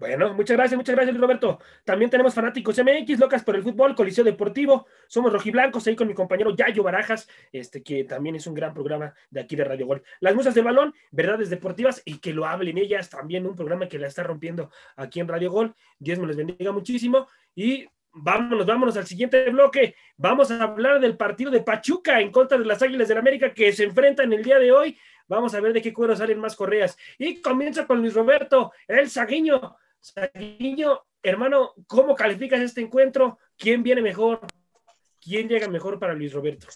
Speaker 1: Bueno, muchas gracias, muchas gracias, Roberto. También tenemos fanáticos MX, locas por el fútbol, Coliseo Deportivo. Somos rojiblancos ahí con mi compañero Yayo Barajas, este que también es un gran programa de aquí de Radio Gol. Las musas de balón, verdades deportivas y que lo hablen ellas, también un programa que la está rompiendo aquí en Radio Gol. Dios me les bendiga muchísimo. Y vámonos, vámonos al siguiente bloque. Vamos a hablar del partido de Pachuca en contra de las Águilas del América que se enfrentan el día de hoy. Vamos a ver de qué cuero salen más correas. Y comienza con Luis Roberto, el Saguiño Saguiño, hermano, ¿cómo calificas este encuentro? ¿Quién viene mejor? ¿Quién llega mejor para Luis Roberto?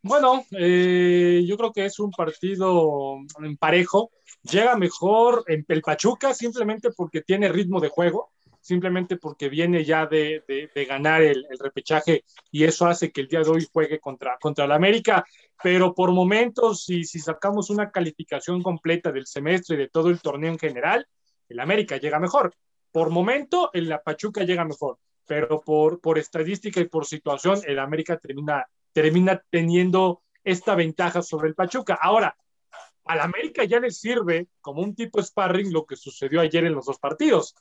Speaker 2: Bueno, eh, yo creo que es un partido en parejo. Llega mejor en el Pachuca simplemente porque tiene ritmo de juego, simplemente porque viene ya de, ganar el, repechaje y eso hace que el día de hoy juegue contra, contra el América. Pero por momentos, si, si sacamos una calificación completa del semestre y de todo el torneo en general, el América llega mejor. Por momento, el la Pachuca llega mejor, pero por, por estadística y por situación, el América termina, termina teniendo esta ventaja sobre el Pachuca. Ahora, al América ya le sirve como un tipo sparring lo que sucedió ayer en los dos partidos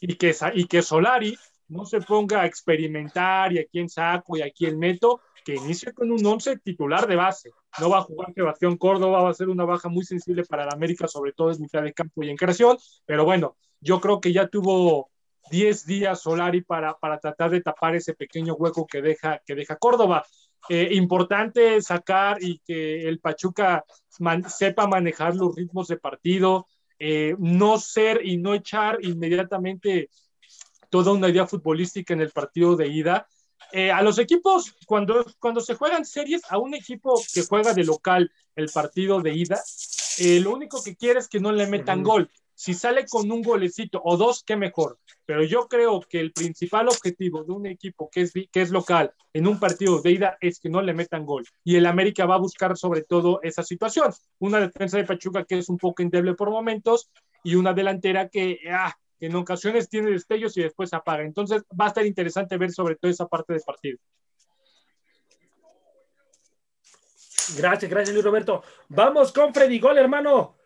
Speaker 2: y que, y que Solari no se ponga a experimentar y a quién saco y a quién meto, que inicie con un once titular de base. No va a jugar Sebastián Córdoba, va a ser una baja muy sensible para la América, sobre todo en mitad de campo y en creación, pero bueno, yo creo que ya tuvo 10 días Solari para, para tratar de tapar ese pequeño hueco que deja, que deja Córdoba. Eh, importante sacar y que el Pachuca sepa manejar los ritmos de partido, eh, no ser y no echar inmediatamente toda una idea futbolística en el partido de ida. Eh, a los equipos, cuando, cuando se juegan series, a un equipo que juega de local el partido de ida, eh, lo único que quiere es que no le metan gol. Si sale con un golecito o dos, qué mejor. Pero yo creo que el principal objetivo de un equipo que es, que es local en un partido de ida es que no le metan gol. Y el América va a buscar sobre todo esa situación. Una defensa de Pachuca que es un poco endeble por momentos y una delantera que ah, en ocasiones tiene destellos y después apaga. Entonces va a estar interesante ver sobre todo esa parte del partido.
Speaker 1: Gracias, gracias Luis Roberto. Vamos con Freddy Gol, hermano.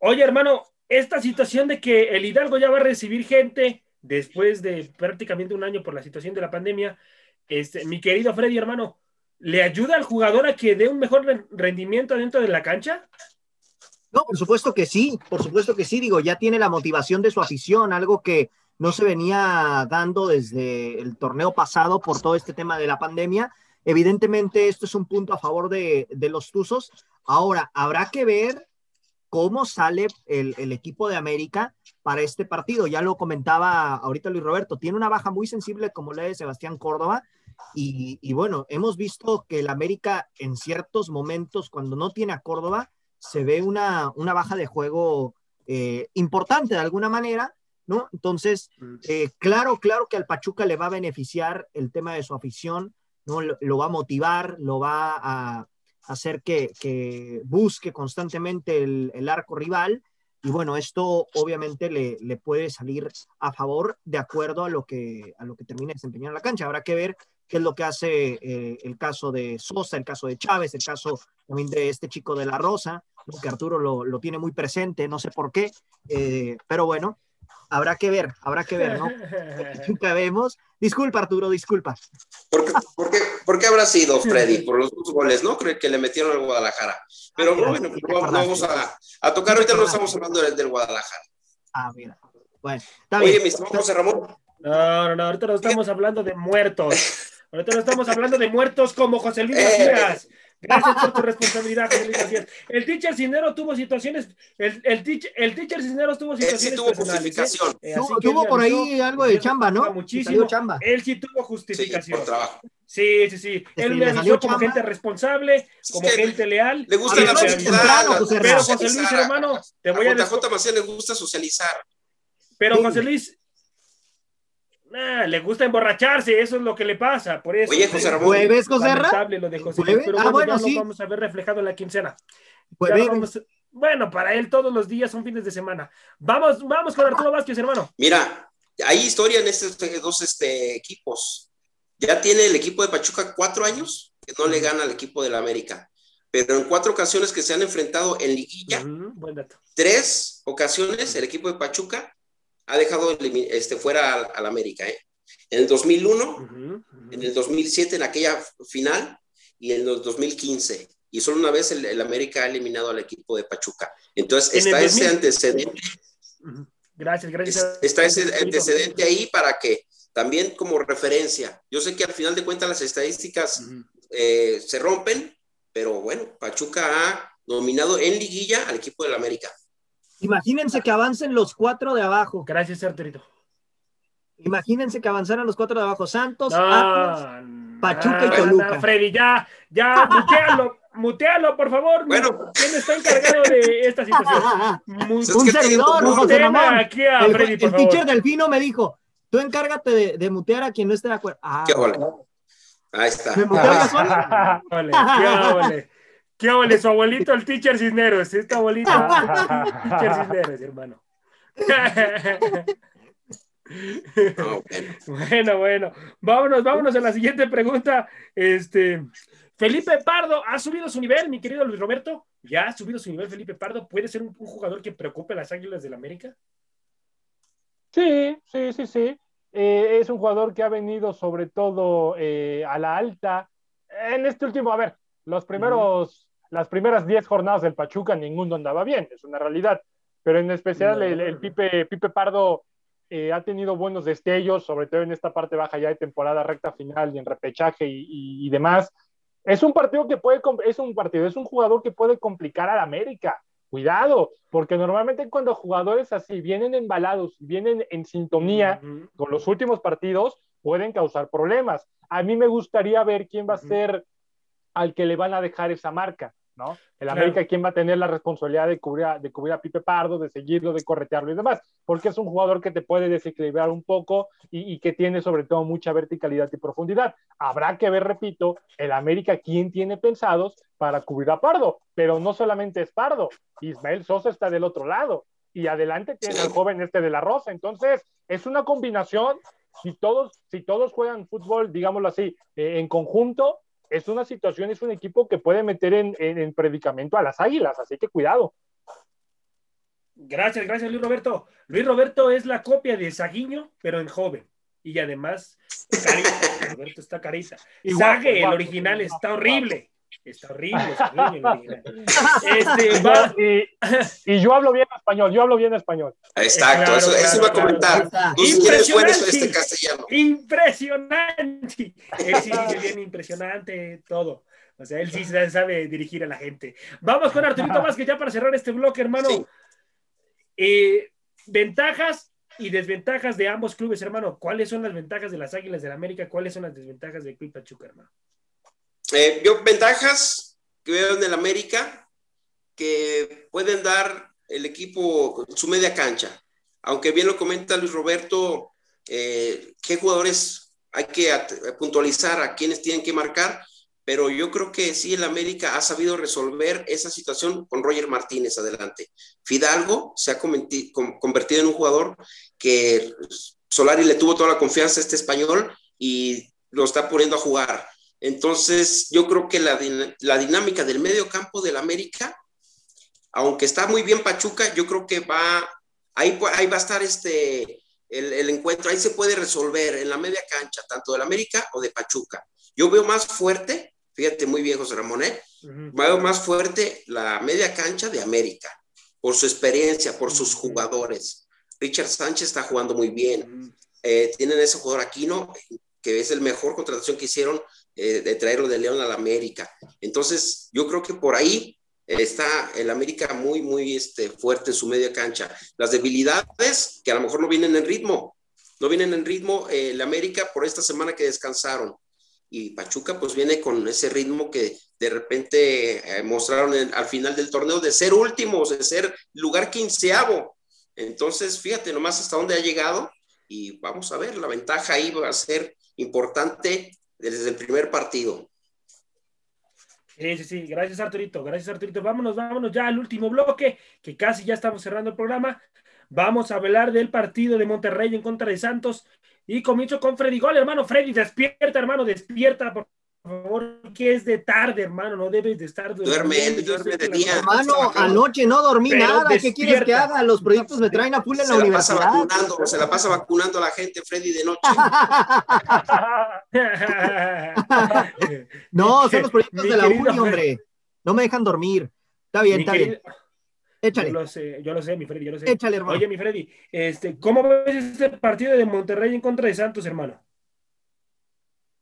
Speaker 1: Oye, hermano, esta situación de que el Hidalgo ya va a recibir gente después de prácticamente un año por la situación de la pandemia, este, mi querido Freddy, hermano, ¿le ayuda al jugador a que dé un mejor rendimiento dentro de la cancha?
Speaker 4: No, por supuesto que sí, por supuesto que sí, digo, ya tiene la motivación de su afición, algo que no se venía dando desde el torneo pasado por todo este tema de la pandemia. Evidentemente, esto es un punto a favor de, los Tuzos. Ahora, habrá que ver cómo sale el, equipo de América para este partido. Ya lo comentaba ahorita Luis Roberto, tiene una baja muy sensible como la de Sebastián Córdoba. Y, y bueno, hemos visto que el América en ciertos momentos, cuando no tiene a Córdoba, se ve una, baja de juego eh, importante de alguna manera, ¿no? Entonces, eh, claro, claro que al Pachuca le va a beneficiar el tema de su afición, ¿no? Lo, va a motivar, lo va a hacer que, busque constantemente el, arco rival. Y bueno, esto obviamente le, puede salir a favor de acuerdo a lo que, a lo que termine desempeñando la cancha. Habrá que ver qué es lo que hace eh, el caso de Sosa, el caso de Chávez, el caso también de este chico de La Rosa, que Arturo lo, tiene muy presente, no sé por qué, eh, pero bueno, habrá que ver, habrá que ver, ¿no? Nunca vemos. Disculpa, Arturo, disculpa.
Speaker 3: ¿Por qué, habrá sido, Freddy? Por los dos goles, ¿no? Creo que le metieron al Guadalajara. Pero ah, bueno, vamos a, tocar, ahorita no estamos hablando del, del Guadalajara.
Speaker 4: Ah, mira. Bueno,
Speaker 3: está Oye, mi estimado José Ramón,
Speaker 1: No, no, no, ahorita no estamos hablando de muertos. Ahorita no estamos hablando de muertos como José Luis Macías. Gracias por tu responsabilidad, José Luis Macías. El teacher Cisneros tuvo situaciones, el, el, teacher, el teacher Cisneros tuvo situaciones
Speaker 3: Él sí tuvo justificación.
Speaker 1: ¿eh?
Speaker 4: Tuvo, tuvo por ahí algo de chamba, ¿no?
Speaker 1: Muchísimo.
Speaker 4: Chamba.
Speaker 1: Él sí tuvo justificación.
Speaker 3: Sí, por trabajo.
Speaker 1: Sí, sí, sí. Él me avisó como gente responsable, como
Speaker 3: que
Speaker 1: gente leal.
Speaker 3: Le gusta la
Speaker 4: temprano, José
Speaker 1: Pero José Luis, hermano, te voy a,
Speaker 3: a JJ Macías le gusta socializar.
Speaker 1: Pero José Luis, nah, le gusta emborracharse, eso es lo que le pasa. Por eso.
Speaker 3: Oye, José Ramón.
Speaker 4: ¿Jueves, José
Speaker 1: Lamentable lo de José pero
Speaker 4: ah,
Speaker 1: bueno, ya
Speaker 4: sí.
Speaker 1: lo vamos a ver reflejado en la quincena. Vamos, bueno, para él todos los días son fines de semana. Vamos, vamos con Arturo Vázquez, hermano.
Speaker 3: Mira, hay historia en estos dos este, equipos. Ya tiene el equipo de Pachuca cuatro años que no le gana al equipo de la América. Pero en cuatro ocasiones que se han enfrentado en liguilla,
Speaker 1: Uh -huh, buen dato.
Speaker 3: tres ocasiones el equipo de Pachuca ha dejado este, fuera al, al América. ¿eh? En el 2001, uh -huh, uh -huh. en el 2007, en aquella final, y en el 2015. Y solo una vez el, el América ha eliminado al equipo de Pachuca. Entonces está ese antecedente.
Speaker 1: Gracias, gracias.
Speaker 3: Está ese antecedente ahí para que también como referencia. Yo sé que al final de cuentas las estadísticas eh, se rompen, pero bueno, Pachuca ha nominado en liguilla al equipo del América.
Speaker 4: Imagínense que avancen los cuatro de abajo.
Speaker 1: Gracias, Arturito.
Speaker 4: Imagínense que avanzaran los cuatro de abajo. Santos,
Speaker 1: no,
Speaker 4: Atlas, Pachuca
Speaker 1: no,
Speaker 4: y Toluca.
Speaker 1: No, Freddy, ya, ya, mutealo, mutealo, por favor.
Speaker 3: Bueno.
Speaker 1: ¿Quién está encargado de esta situación?
Speaker 4: Un servidor, José Ramón.
Speaker 1: Aquí a
Speaker 4: el,
Speaker 1: Freddy, por
Speaker 4: el
Speaker 1: favor.
Speaker 4: teacher Delfino me dijo, tú encárgate de, de, mutear a quien no esté de acuerdo. Ah,
Speaker 3: ¿Qué vale? Ahí está.
Speaker 4: ¿Me muteas solo?
Speaker 1: Vale, qué vale. ¿Qué vale? Su abuelito, el teacher Cisneros. Este abuelito, teacher Cisneros, hermano.
Speaker 3: No, bueno.
Speaker 1: bueno, bueno. Vámonos, vámonos a la siguiente pregunta. Este, Felipe Pardo ha subido su nivel, mi querido Luis Roberto. Ya ha subido su nivel, Felipe Pardo. ¿Puede ser un, un jugador que preocupe a las Águilas del la América?
Speaker 2: Sí, sí, sí, sí. Eh, es un jugador que ha venido sobre todo eh, a la alta. En este último, a ver, los primeros, uh -huh. las primeras 10 jornadas del Pachuca, ninguno andaba bien, es una realidad. Pero en especial el, el Pipe, Pipe Pardo eh, ha tenido buenos destellos, sobre todo en esta parte baja ya de temporada recta final y en repechaje y, y, y, demás. Es un partido que puede, es un partido, es un jugador que puede complicar al América. Cuidado, porque normalmente cuando jugadores así vienen embalados, vienen en sintonía uh -huh. con los últimos partidos, pueden causar problemas. A mí me gustaría ver quién va a ser al que le van a dejar esa marca. ¿no? El América, claro. ¿quién va a tener la responsabilidad de cubrir, a, de cubrir a Pipe Pardo, de seguirlo, de corretearlo y demás? Porque es un jugador que te puede desequilibrar un poco y, y, que tiene sobre todo mucha verticalidad y profundidad. Habrá que ver, repito, el América, ¿quién tiene pensados para cubrir a Pardo? Pero no solamente es Pardo, Ismael Sosa está del otro lado y adelante tiene al joven este de la Rosa. Entonces, es una combinación. Si todos, si todos juegan fútbol, digámoslo así, eh, en conjunto, es una situación, es un equipo que puede meter en, en, en, predicamento a las águilas, así que cuidado.
Speaker 1: Gracias, gracias Luis Roberto. Luis Roberto es la copia de Saguiño, pero en joven. Y además, carita. Roberto está carita. Sague, el original, está horrible. Está horrible, el original.
Speaker 2: Este, va... y, y, yo hablo bien español, yo hablo bien español.
Speaker 3: Exacto,
Speaker 1: claro,
Speaker 3: eso,
Speaker 1: claro,
Speaker 3: eso iba a comentar.
Speaker 1: Claro,
Speaker 3: Tú bueno este castellano.
Speaker 1: Impresionante. Él sí dice bien impresionante todo. O sea, él sí sabe dirigir a la gente. Vamos con Arturito Vázquez ya para cerrar este bloque, hermano. Sí. Eh, ventajas y desventajas de ambos clubes, hermano. ¿Cuáles son las ventajas de las Águilas del la América? ¿Cuáles son las desventajas de Club Pachuca, hermano?
Speaker 3: Eh, ventajas que veo en el América que pueden dar el equipo su media cancha. Aunque bien lo comenta Luis Roberto, eh, qué jugadores hay que puntualizar, a quienes tienen que marcar, pero yo creo que sí, el América ha sabido resolver esa situación con Roger Martínez adelante. Fidalgo se ha convertido en un jugador que Solari le tuvo toda la confianza a este español y lo está poniendo a jugar. Entonces, yo creo que la, la dinámica del medio campo del América, aunque está muy bien Pachuca, yo creo que va, ahí, ahí va a estar este, el, el encuentro, ahí se puede resolver en la media cancha, tanto del América o de Pachuca. Yo veo más fuerte, fíjate muy bien José Ramón, ¿eh? uh -huh. veo más fuerte la media cancha de América, por su experiencia, por sus jugadores. Richard Sánchez está jugando muy bien. Uh -huh. eh, tienen ese jugador Aquino, que es el mejor contratación que hicieron eh, de traerlo de León a la América. Entonces, yo creo que por ahí está el América muy, muy este, fuerte en su media cancha. Las debilidades que a lo mejor no vienen en ritmo, no vienen en ritmo eh, el América por esta semana que descansaron. Y Pachuca pues viene con ese ritmo que de repente eh, mostraron al final del torneo de ser últimos, de ser lugar quinceavo. Entonces, fíjate nomás hasta dónde ha llegado y vamos a ver, la ventaja ahí va a ser importante desde el primer partido.
Speaker 1: Sí, sí, sí, gracias Arturito, gracias Arturito. Vámonos, vámonos ya al último bloque, que casi ya estamos cerrando el programa. Vamos a hablar del partido de Monterrey en contra de Santos y comienzo con Freddy Gol, hermano. Freddy, despierta, hermano, despierta, por favor, que es de tarde, hermano, no debes de estar
Speaker 3: Duerme, duerme de día.
Speaker 4: Hermano, anoche no dormí nada, ¿qué quieres que haga? Los proyectos me traen a full en la, universidad.
Speaker 3: Pasa vacunando, se la pasa vacunando a la gente, Freddy, de noche.
Speaker 4: no, son los proyectos de la uni, hombre. No me dejan dormir. Está bien, está bien.
Speaker 1: Échale. Yo lo sé, yo lo sé, mi Freddy, yo lo sé.
Speaker 4: Échale, hermano.
Speaker 1: Oye, mi Freddy, este, ¿cómo ves este partido de Monterrey en contra de Santos, hermano?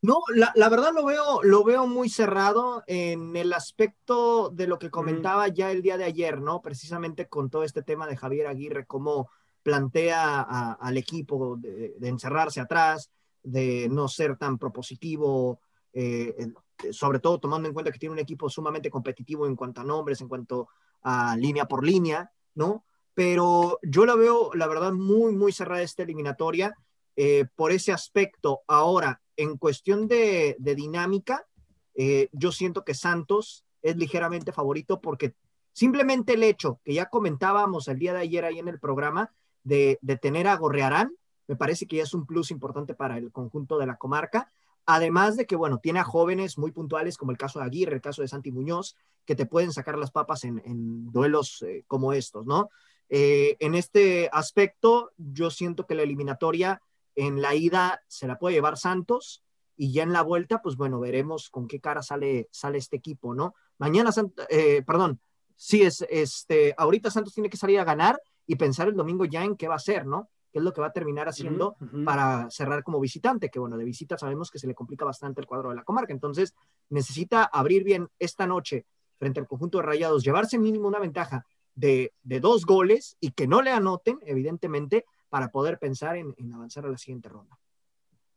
Speaker 4: No, la, verdad lo veo, lo veo muy cerrado en el aspecto de lo que comentaba ya el día de ayer, ¿no? Precisamente con todo este tema de Javier Aguirre, cómo plantea al equipo de, encerrarse atrás, de no ser tan propositivo, eh, sobre todo tomando en cuenta que tiene un equipo sumamente competitivo en cuanto a nombres, en cuanto a línea por línea, ¿no? Pero yo la veo, la verdad, muy, muy cerrada esta eliminatoria eh, por ese aspecto. Ahora, en cuestión de, dinámica, eh, yo siento que Santos es ligeramente favorito porque simplemente el hecho que ya comentábamos el día de ayer ahí en el programa de, tener a Gorrearán, me parece que ya es un plus importante para el conjunto de la comarca. Además de que, bueno, tiene a jóvenes muy puntuales, como el caso de Aguirre, el caso de Santi Muñoz, que te pueden sacar las papas en, duelos eh, como estos, ¿no? En este aspecto, yo siento que la eliminatoria en la ida se la puede llevar Santos y ya en la vuelta, pues bueno, veremos con qué cara sale, sale este equipo, ¿no? Mañana, eh, perdón, sí, es, este, ahorita Santos tiene que salir a ganar y pensar el domingo ya en qué va a hacer, ¿no? ¿Qué es lo que va a terminar haciendo para cerrar como visitante? Que bueno, de visita sabemos que se le complica bastante el cuadro de la comarca, entonces necesita abrir bien esta noche frente al conjunto de Rayados, llevarse mínimo una ventaja de, de dos goles y que no le anoten, evidentemente, para poder pensar en, avanzar a la siguiente ronda.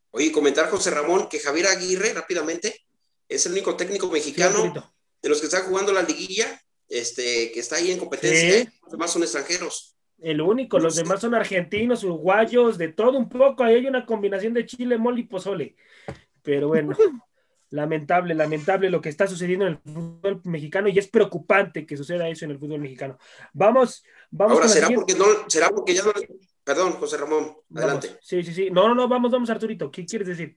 Speaker 3: Oye, comentar José Ramón que Javier Aguirre, rápidamente, es el único técnico mexicano de los que está jugando la liguilla, este, que está ahí en competencia. Los demás son extranjeros.
Speaker 1: El único, los demás son argentinos, uruguayos, de todo un poco. Ahí hay una combinación de chile, mole y pozole. Pero bueno, lamentable, lamentable lo que está sucediendo en el fútbol mexicano y es preocupante que suceda eso en el fútbol mexicano. Vamos, vamos.
Speaker 3: Ahora, ¿será porque, no, ¿será porque ya no, Perdón, José Ramón, adelante.
Speaker 1: Sí, sí, sí. No, no, no, vamos, vamos, Arturito. ¿Qué quieres decir?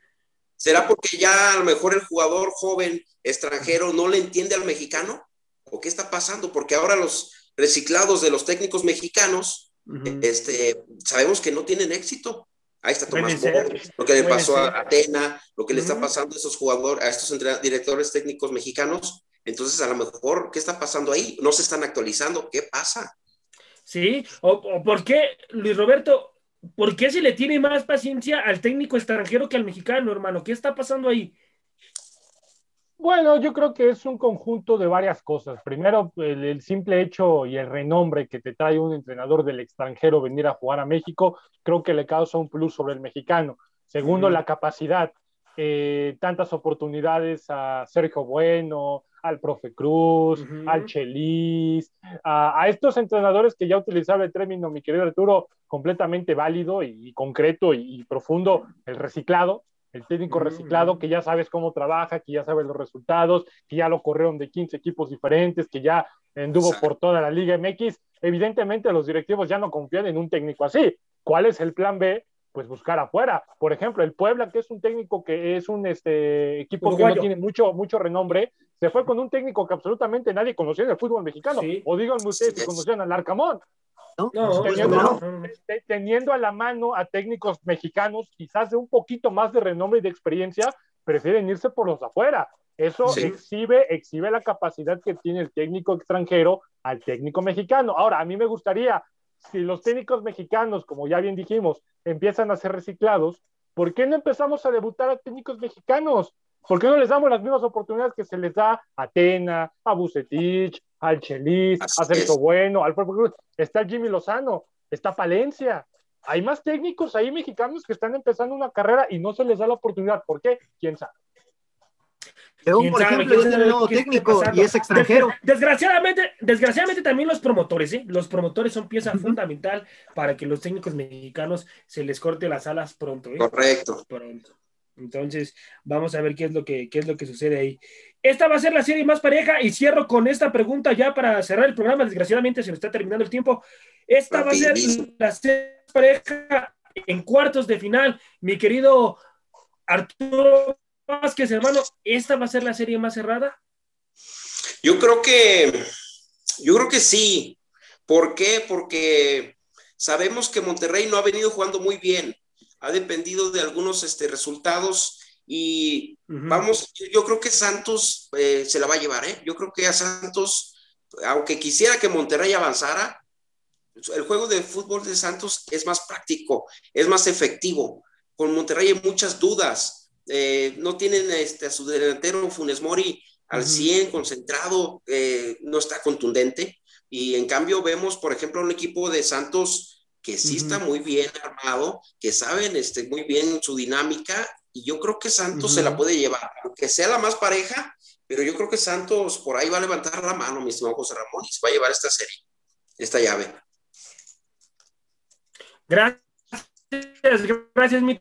Speaker 3: ¿Será porque ya a lo mejor el jugador joven extranjero no le entiende al mexicano? ¿O qué está pasando? Porque ahora los reciclados de los técnicos mexicanos, este, sabemos que no tienen éxito. Ahí está Tomás lo que le pasó a Atena, lo que le está pasando a esos jugadores, a estos directores técnicos mexicanos. Entonces, a lo mejor, ¿qué está pasando ahí? No se están actualizando. ¿Qué pasa?
Speaker 1: ¿Sí? O, por qué, Luis Roberto, por qué se le tiene más paciencia al técnico extranjero que al mexicano, hermano? ¿Qué está pasando ahí?
Speaker 2: Bueno, yo creo que es un conjunto de varias cosas. Primero, el, simple hecho y el renombre que te trae un entrenador del extranjero venir a jugar a México, creo que le causa un plus sobre el mexicano. Segundo, la capacidad. Eh, tantas oportunidades a Sergio Bueno, al profe Cruz, al Chelis, a, estos entrenadores que ya utilizaba el término, mi querido Arturo, completamente válido y, concreto y, profundo, el reciclado, el técnico reciclado, que ya sabes cómo trabaja, que ya sabes los resultados, que ya lo corrieron de 15 equipos diferentes, que ya anduvo por toda la Liga MX. Evidentemente los directivos ya no confían en un técnico así. ¿Cuál es el plan B? Pues buscar afuera. Por ejemplo, el Puebla, que es un técnico que es un este, equipo que no tiene mucho, mucho renombre, se fue con un técnico que absolutamente nadie conocía en el fútbol mexicano. O díganme ustedes si conocían al Arcamón. No, teniendo, a la mano a técnicos mexicanos, quizás de un poquito más de renombre y de experiencia, prefieren irse por los afuera. Eso exhibe, exhibe la capacidad que tiene el técnico extranjero al técnico mexicano. Ahora, a mí me gustaría si los técnicos mexicanos, como ya bien dijimos, empiezan a ser reciclados, ¿por qué no empezamos a debutar a técnicos mexicanos? ¿Por qué no les damos las mismas oportunidades que se les da a Atena, a Bucetich, al Chelis, a Sergio Bueno, al Está Jimmy Lozano, está Palencia. Hay más técnicos ahí mexicanos que están empezando una carrera y no se les da la oportunidad. ¿Por qué? ¿Quién sabe?
Speaker 4: León, por ejemplo, es un nuevo técnico y es extranjero.
Speaker 5: Desgraciadamente, desgraciadamente también los promotores, ¿eh? Los promotores son pieza fundamental para que los técnicos mexicanos se les corte las alas pronto, ¿eh?
Speaker 3: Correcto.
Speaker 5: Pronto. Entonces, vamos a ver qué es lo que, qué es lo que sucede ahí. Esta va a ser la serie más pareja y cierro con esta pregunta ya para cerrar el programa. Desgraciadamente se nos está terminando el tiempo. Esta va a ser la serie más pareja en cuartos de final. Mi querido Arturo Vázquez, hermano, ¿esta va a ser la serie más cerrada?
Speaker 3: Yo creo que, yo creo que sí. ¿Por qué? Porque sabemos que Monterrey no ha venido jugando muy bien. Ha dependido de algunos este, resultados y vamos, yo creo que Santos eh, se la va a llevar, ¿eh? Yo creo que a Santos, aunque quisiera que Monterrey avanzara, el juego de fútbol de Santos es más práctico, es más efectivo. Con Monterrey hay muchas dudas eh, no tienen este, a su delantero Funes Mori al 100 concentrado, eh, no está contundente. Y en cambio vemos, por ejemplo, un equipo de Santos que sí está muy bien armado, que saben este, muy bien su dinámica, y yo creo que Santos se la puede llevar, aunque sea la más pareja, pero yo creo que Santos por ahí va a levantar la mano, mi estimado José Ramón, y se va a llevar esta serie, esta llave.
Speaker 5: Gracias, gracias, mi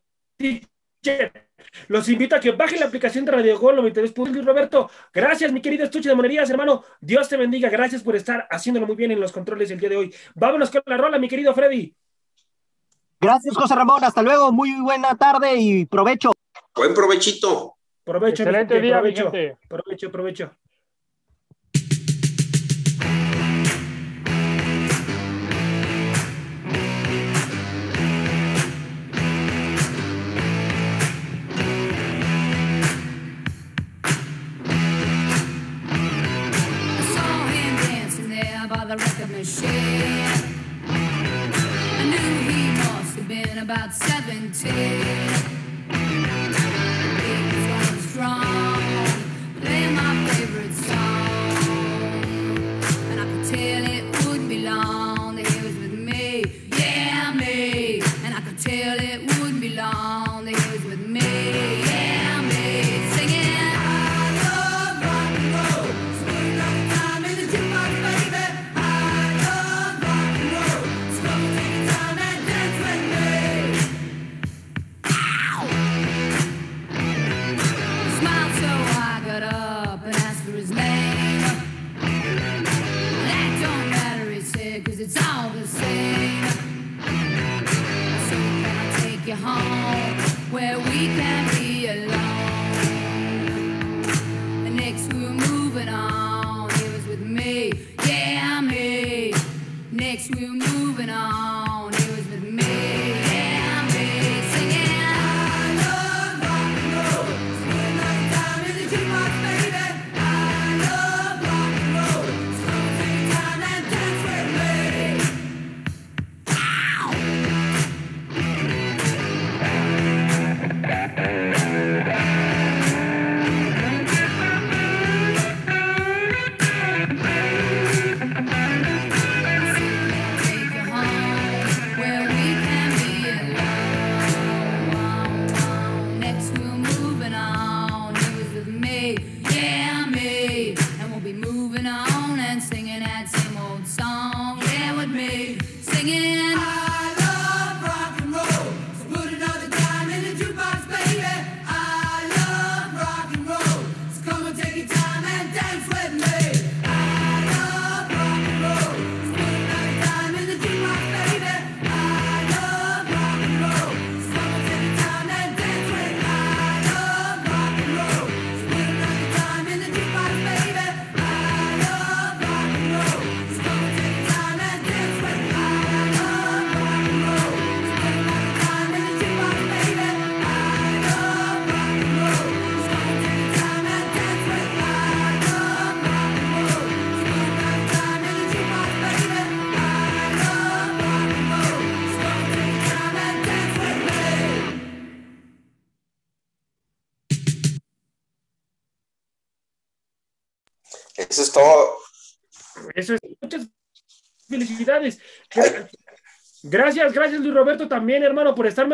Speaker 5: los invito a que bajen la aplicación de Radio Gol 92. Roberto, gracias, mi querido estuche de monerías, hermano. Dios te bendiga. Gracias por estar haciéndolo muy bien en los controles el día de hoy. Vámonos con la rola, mi querido Freddy.
Speaker 4: Gracias, José Ramón. Hasta luego. Muy buena tarde y provecho.
Speaker 3: Buen provechito.
Speaker 5: Provecho.
Speaker 2: Excelente día,
Speaker 5: provecho. Provecho, provecho. The record machine. I knew he must have been about 17.
Speaker 1: Felicidades. Gracias, gracias Luis Roberto también, hermano, por estarme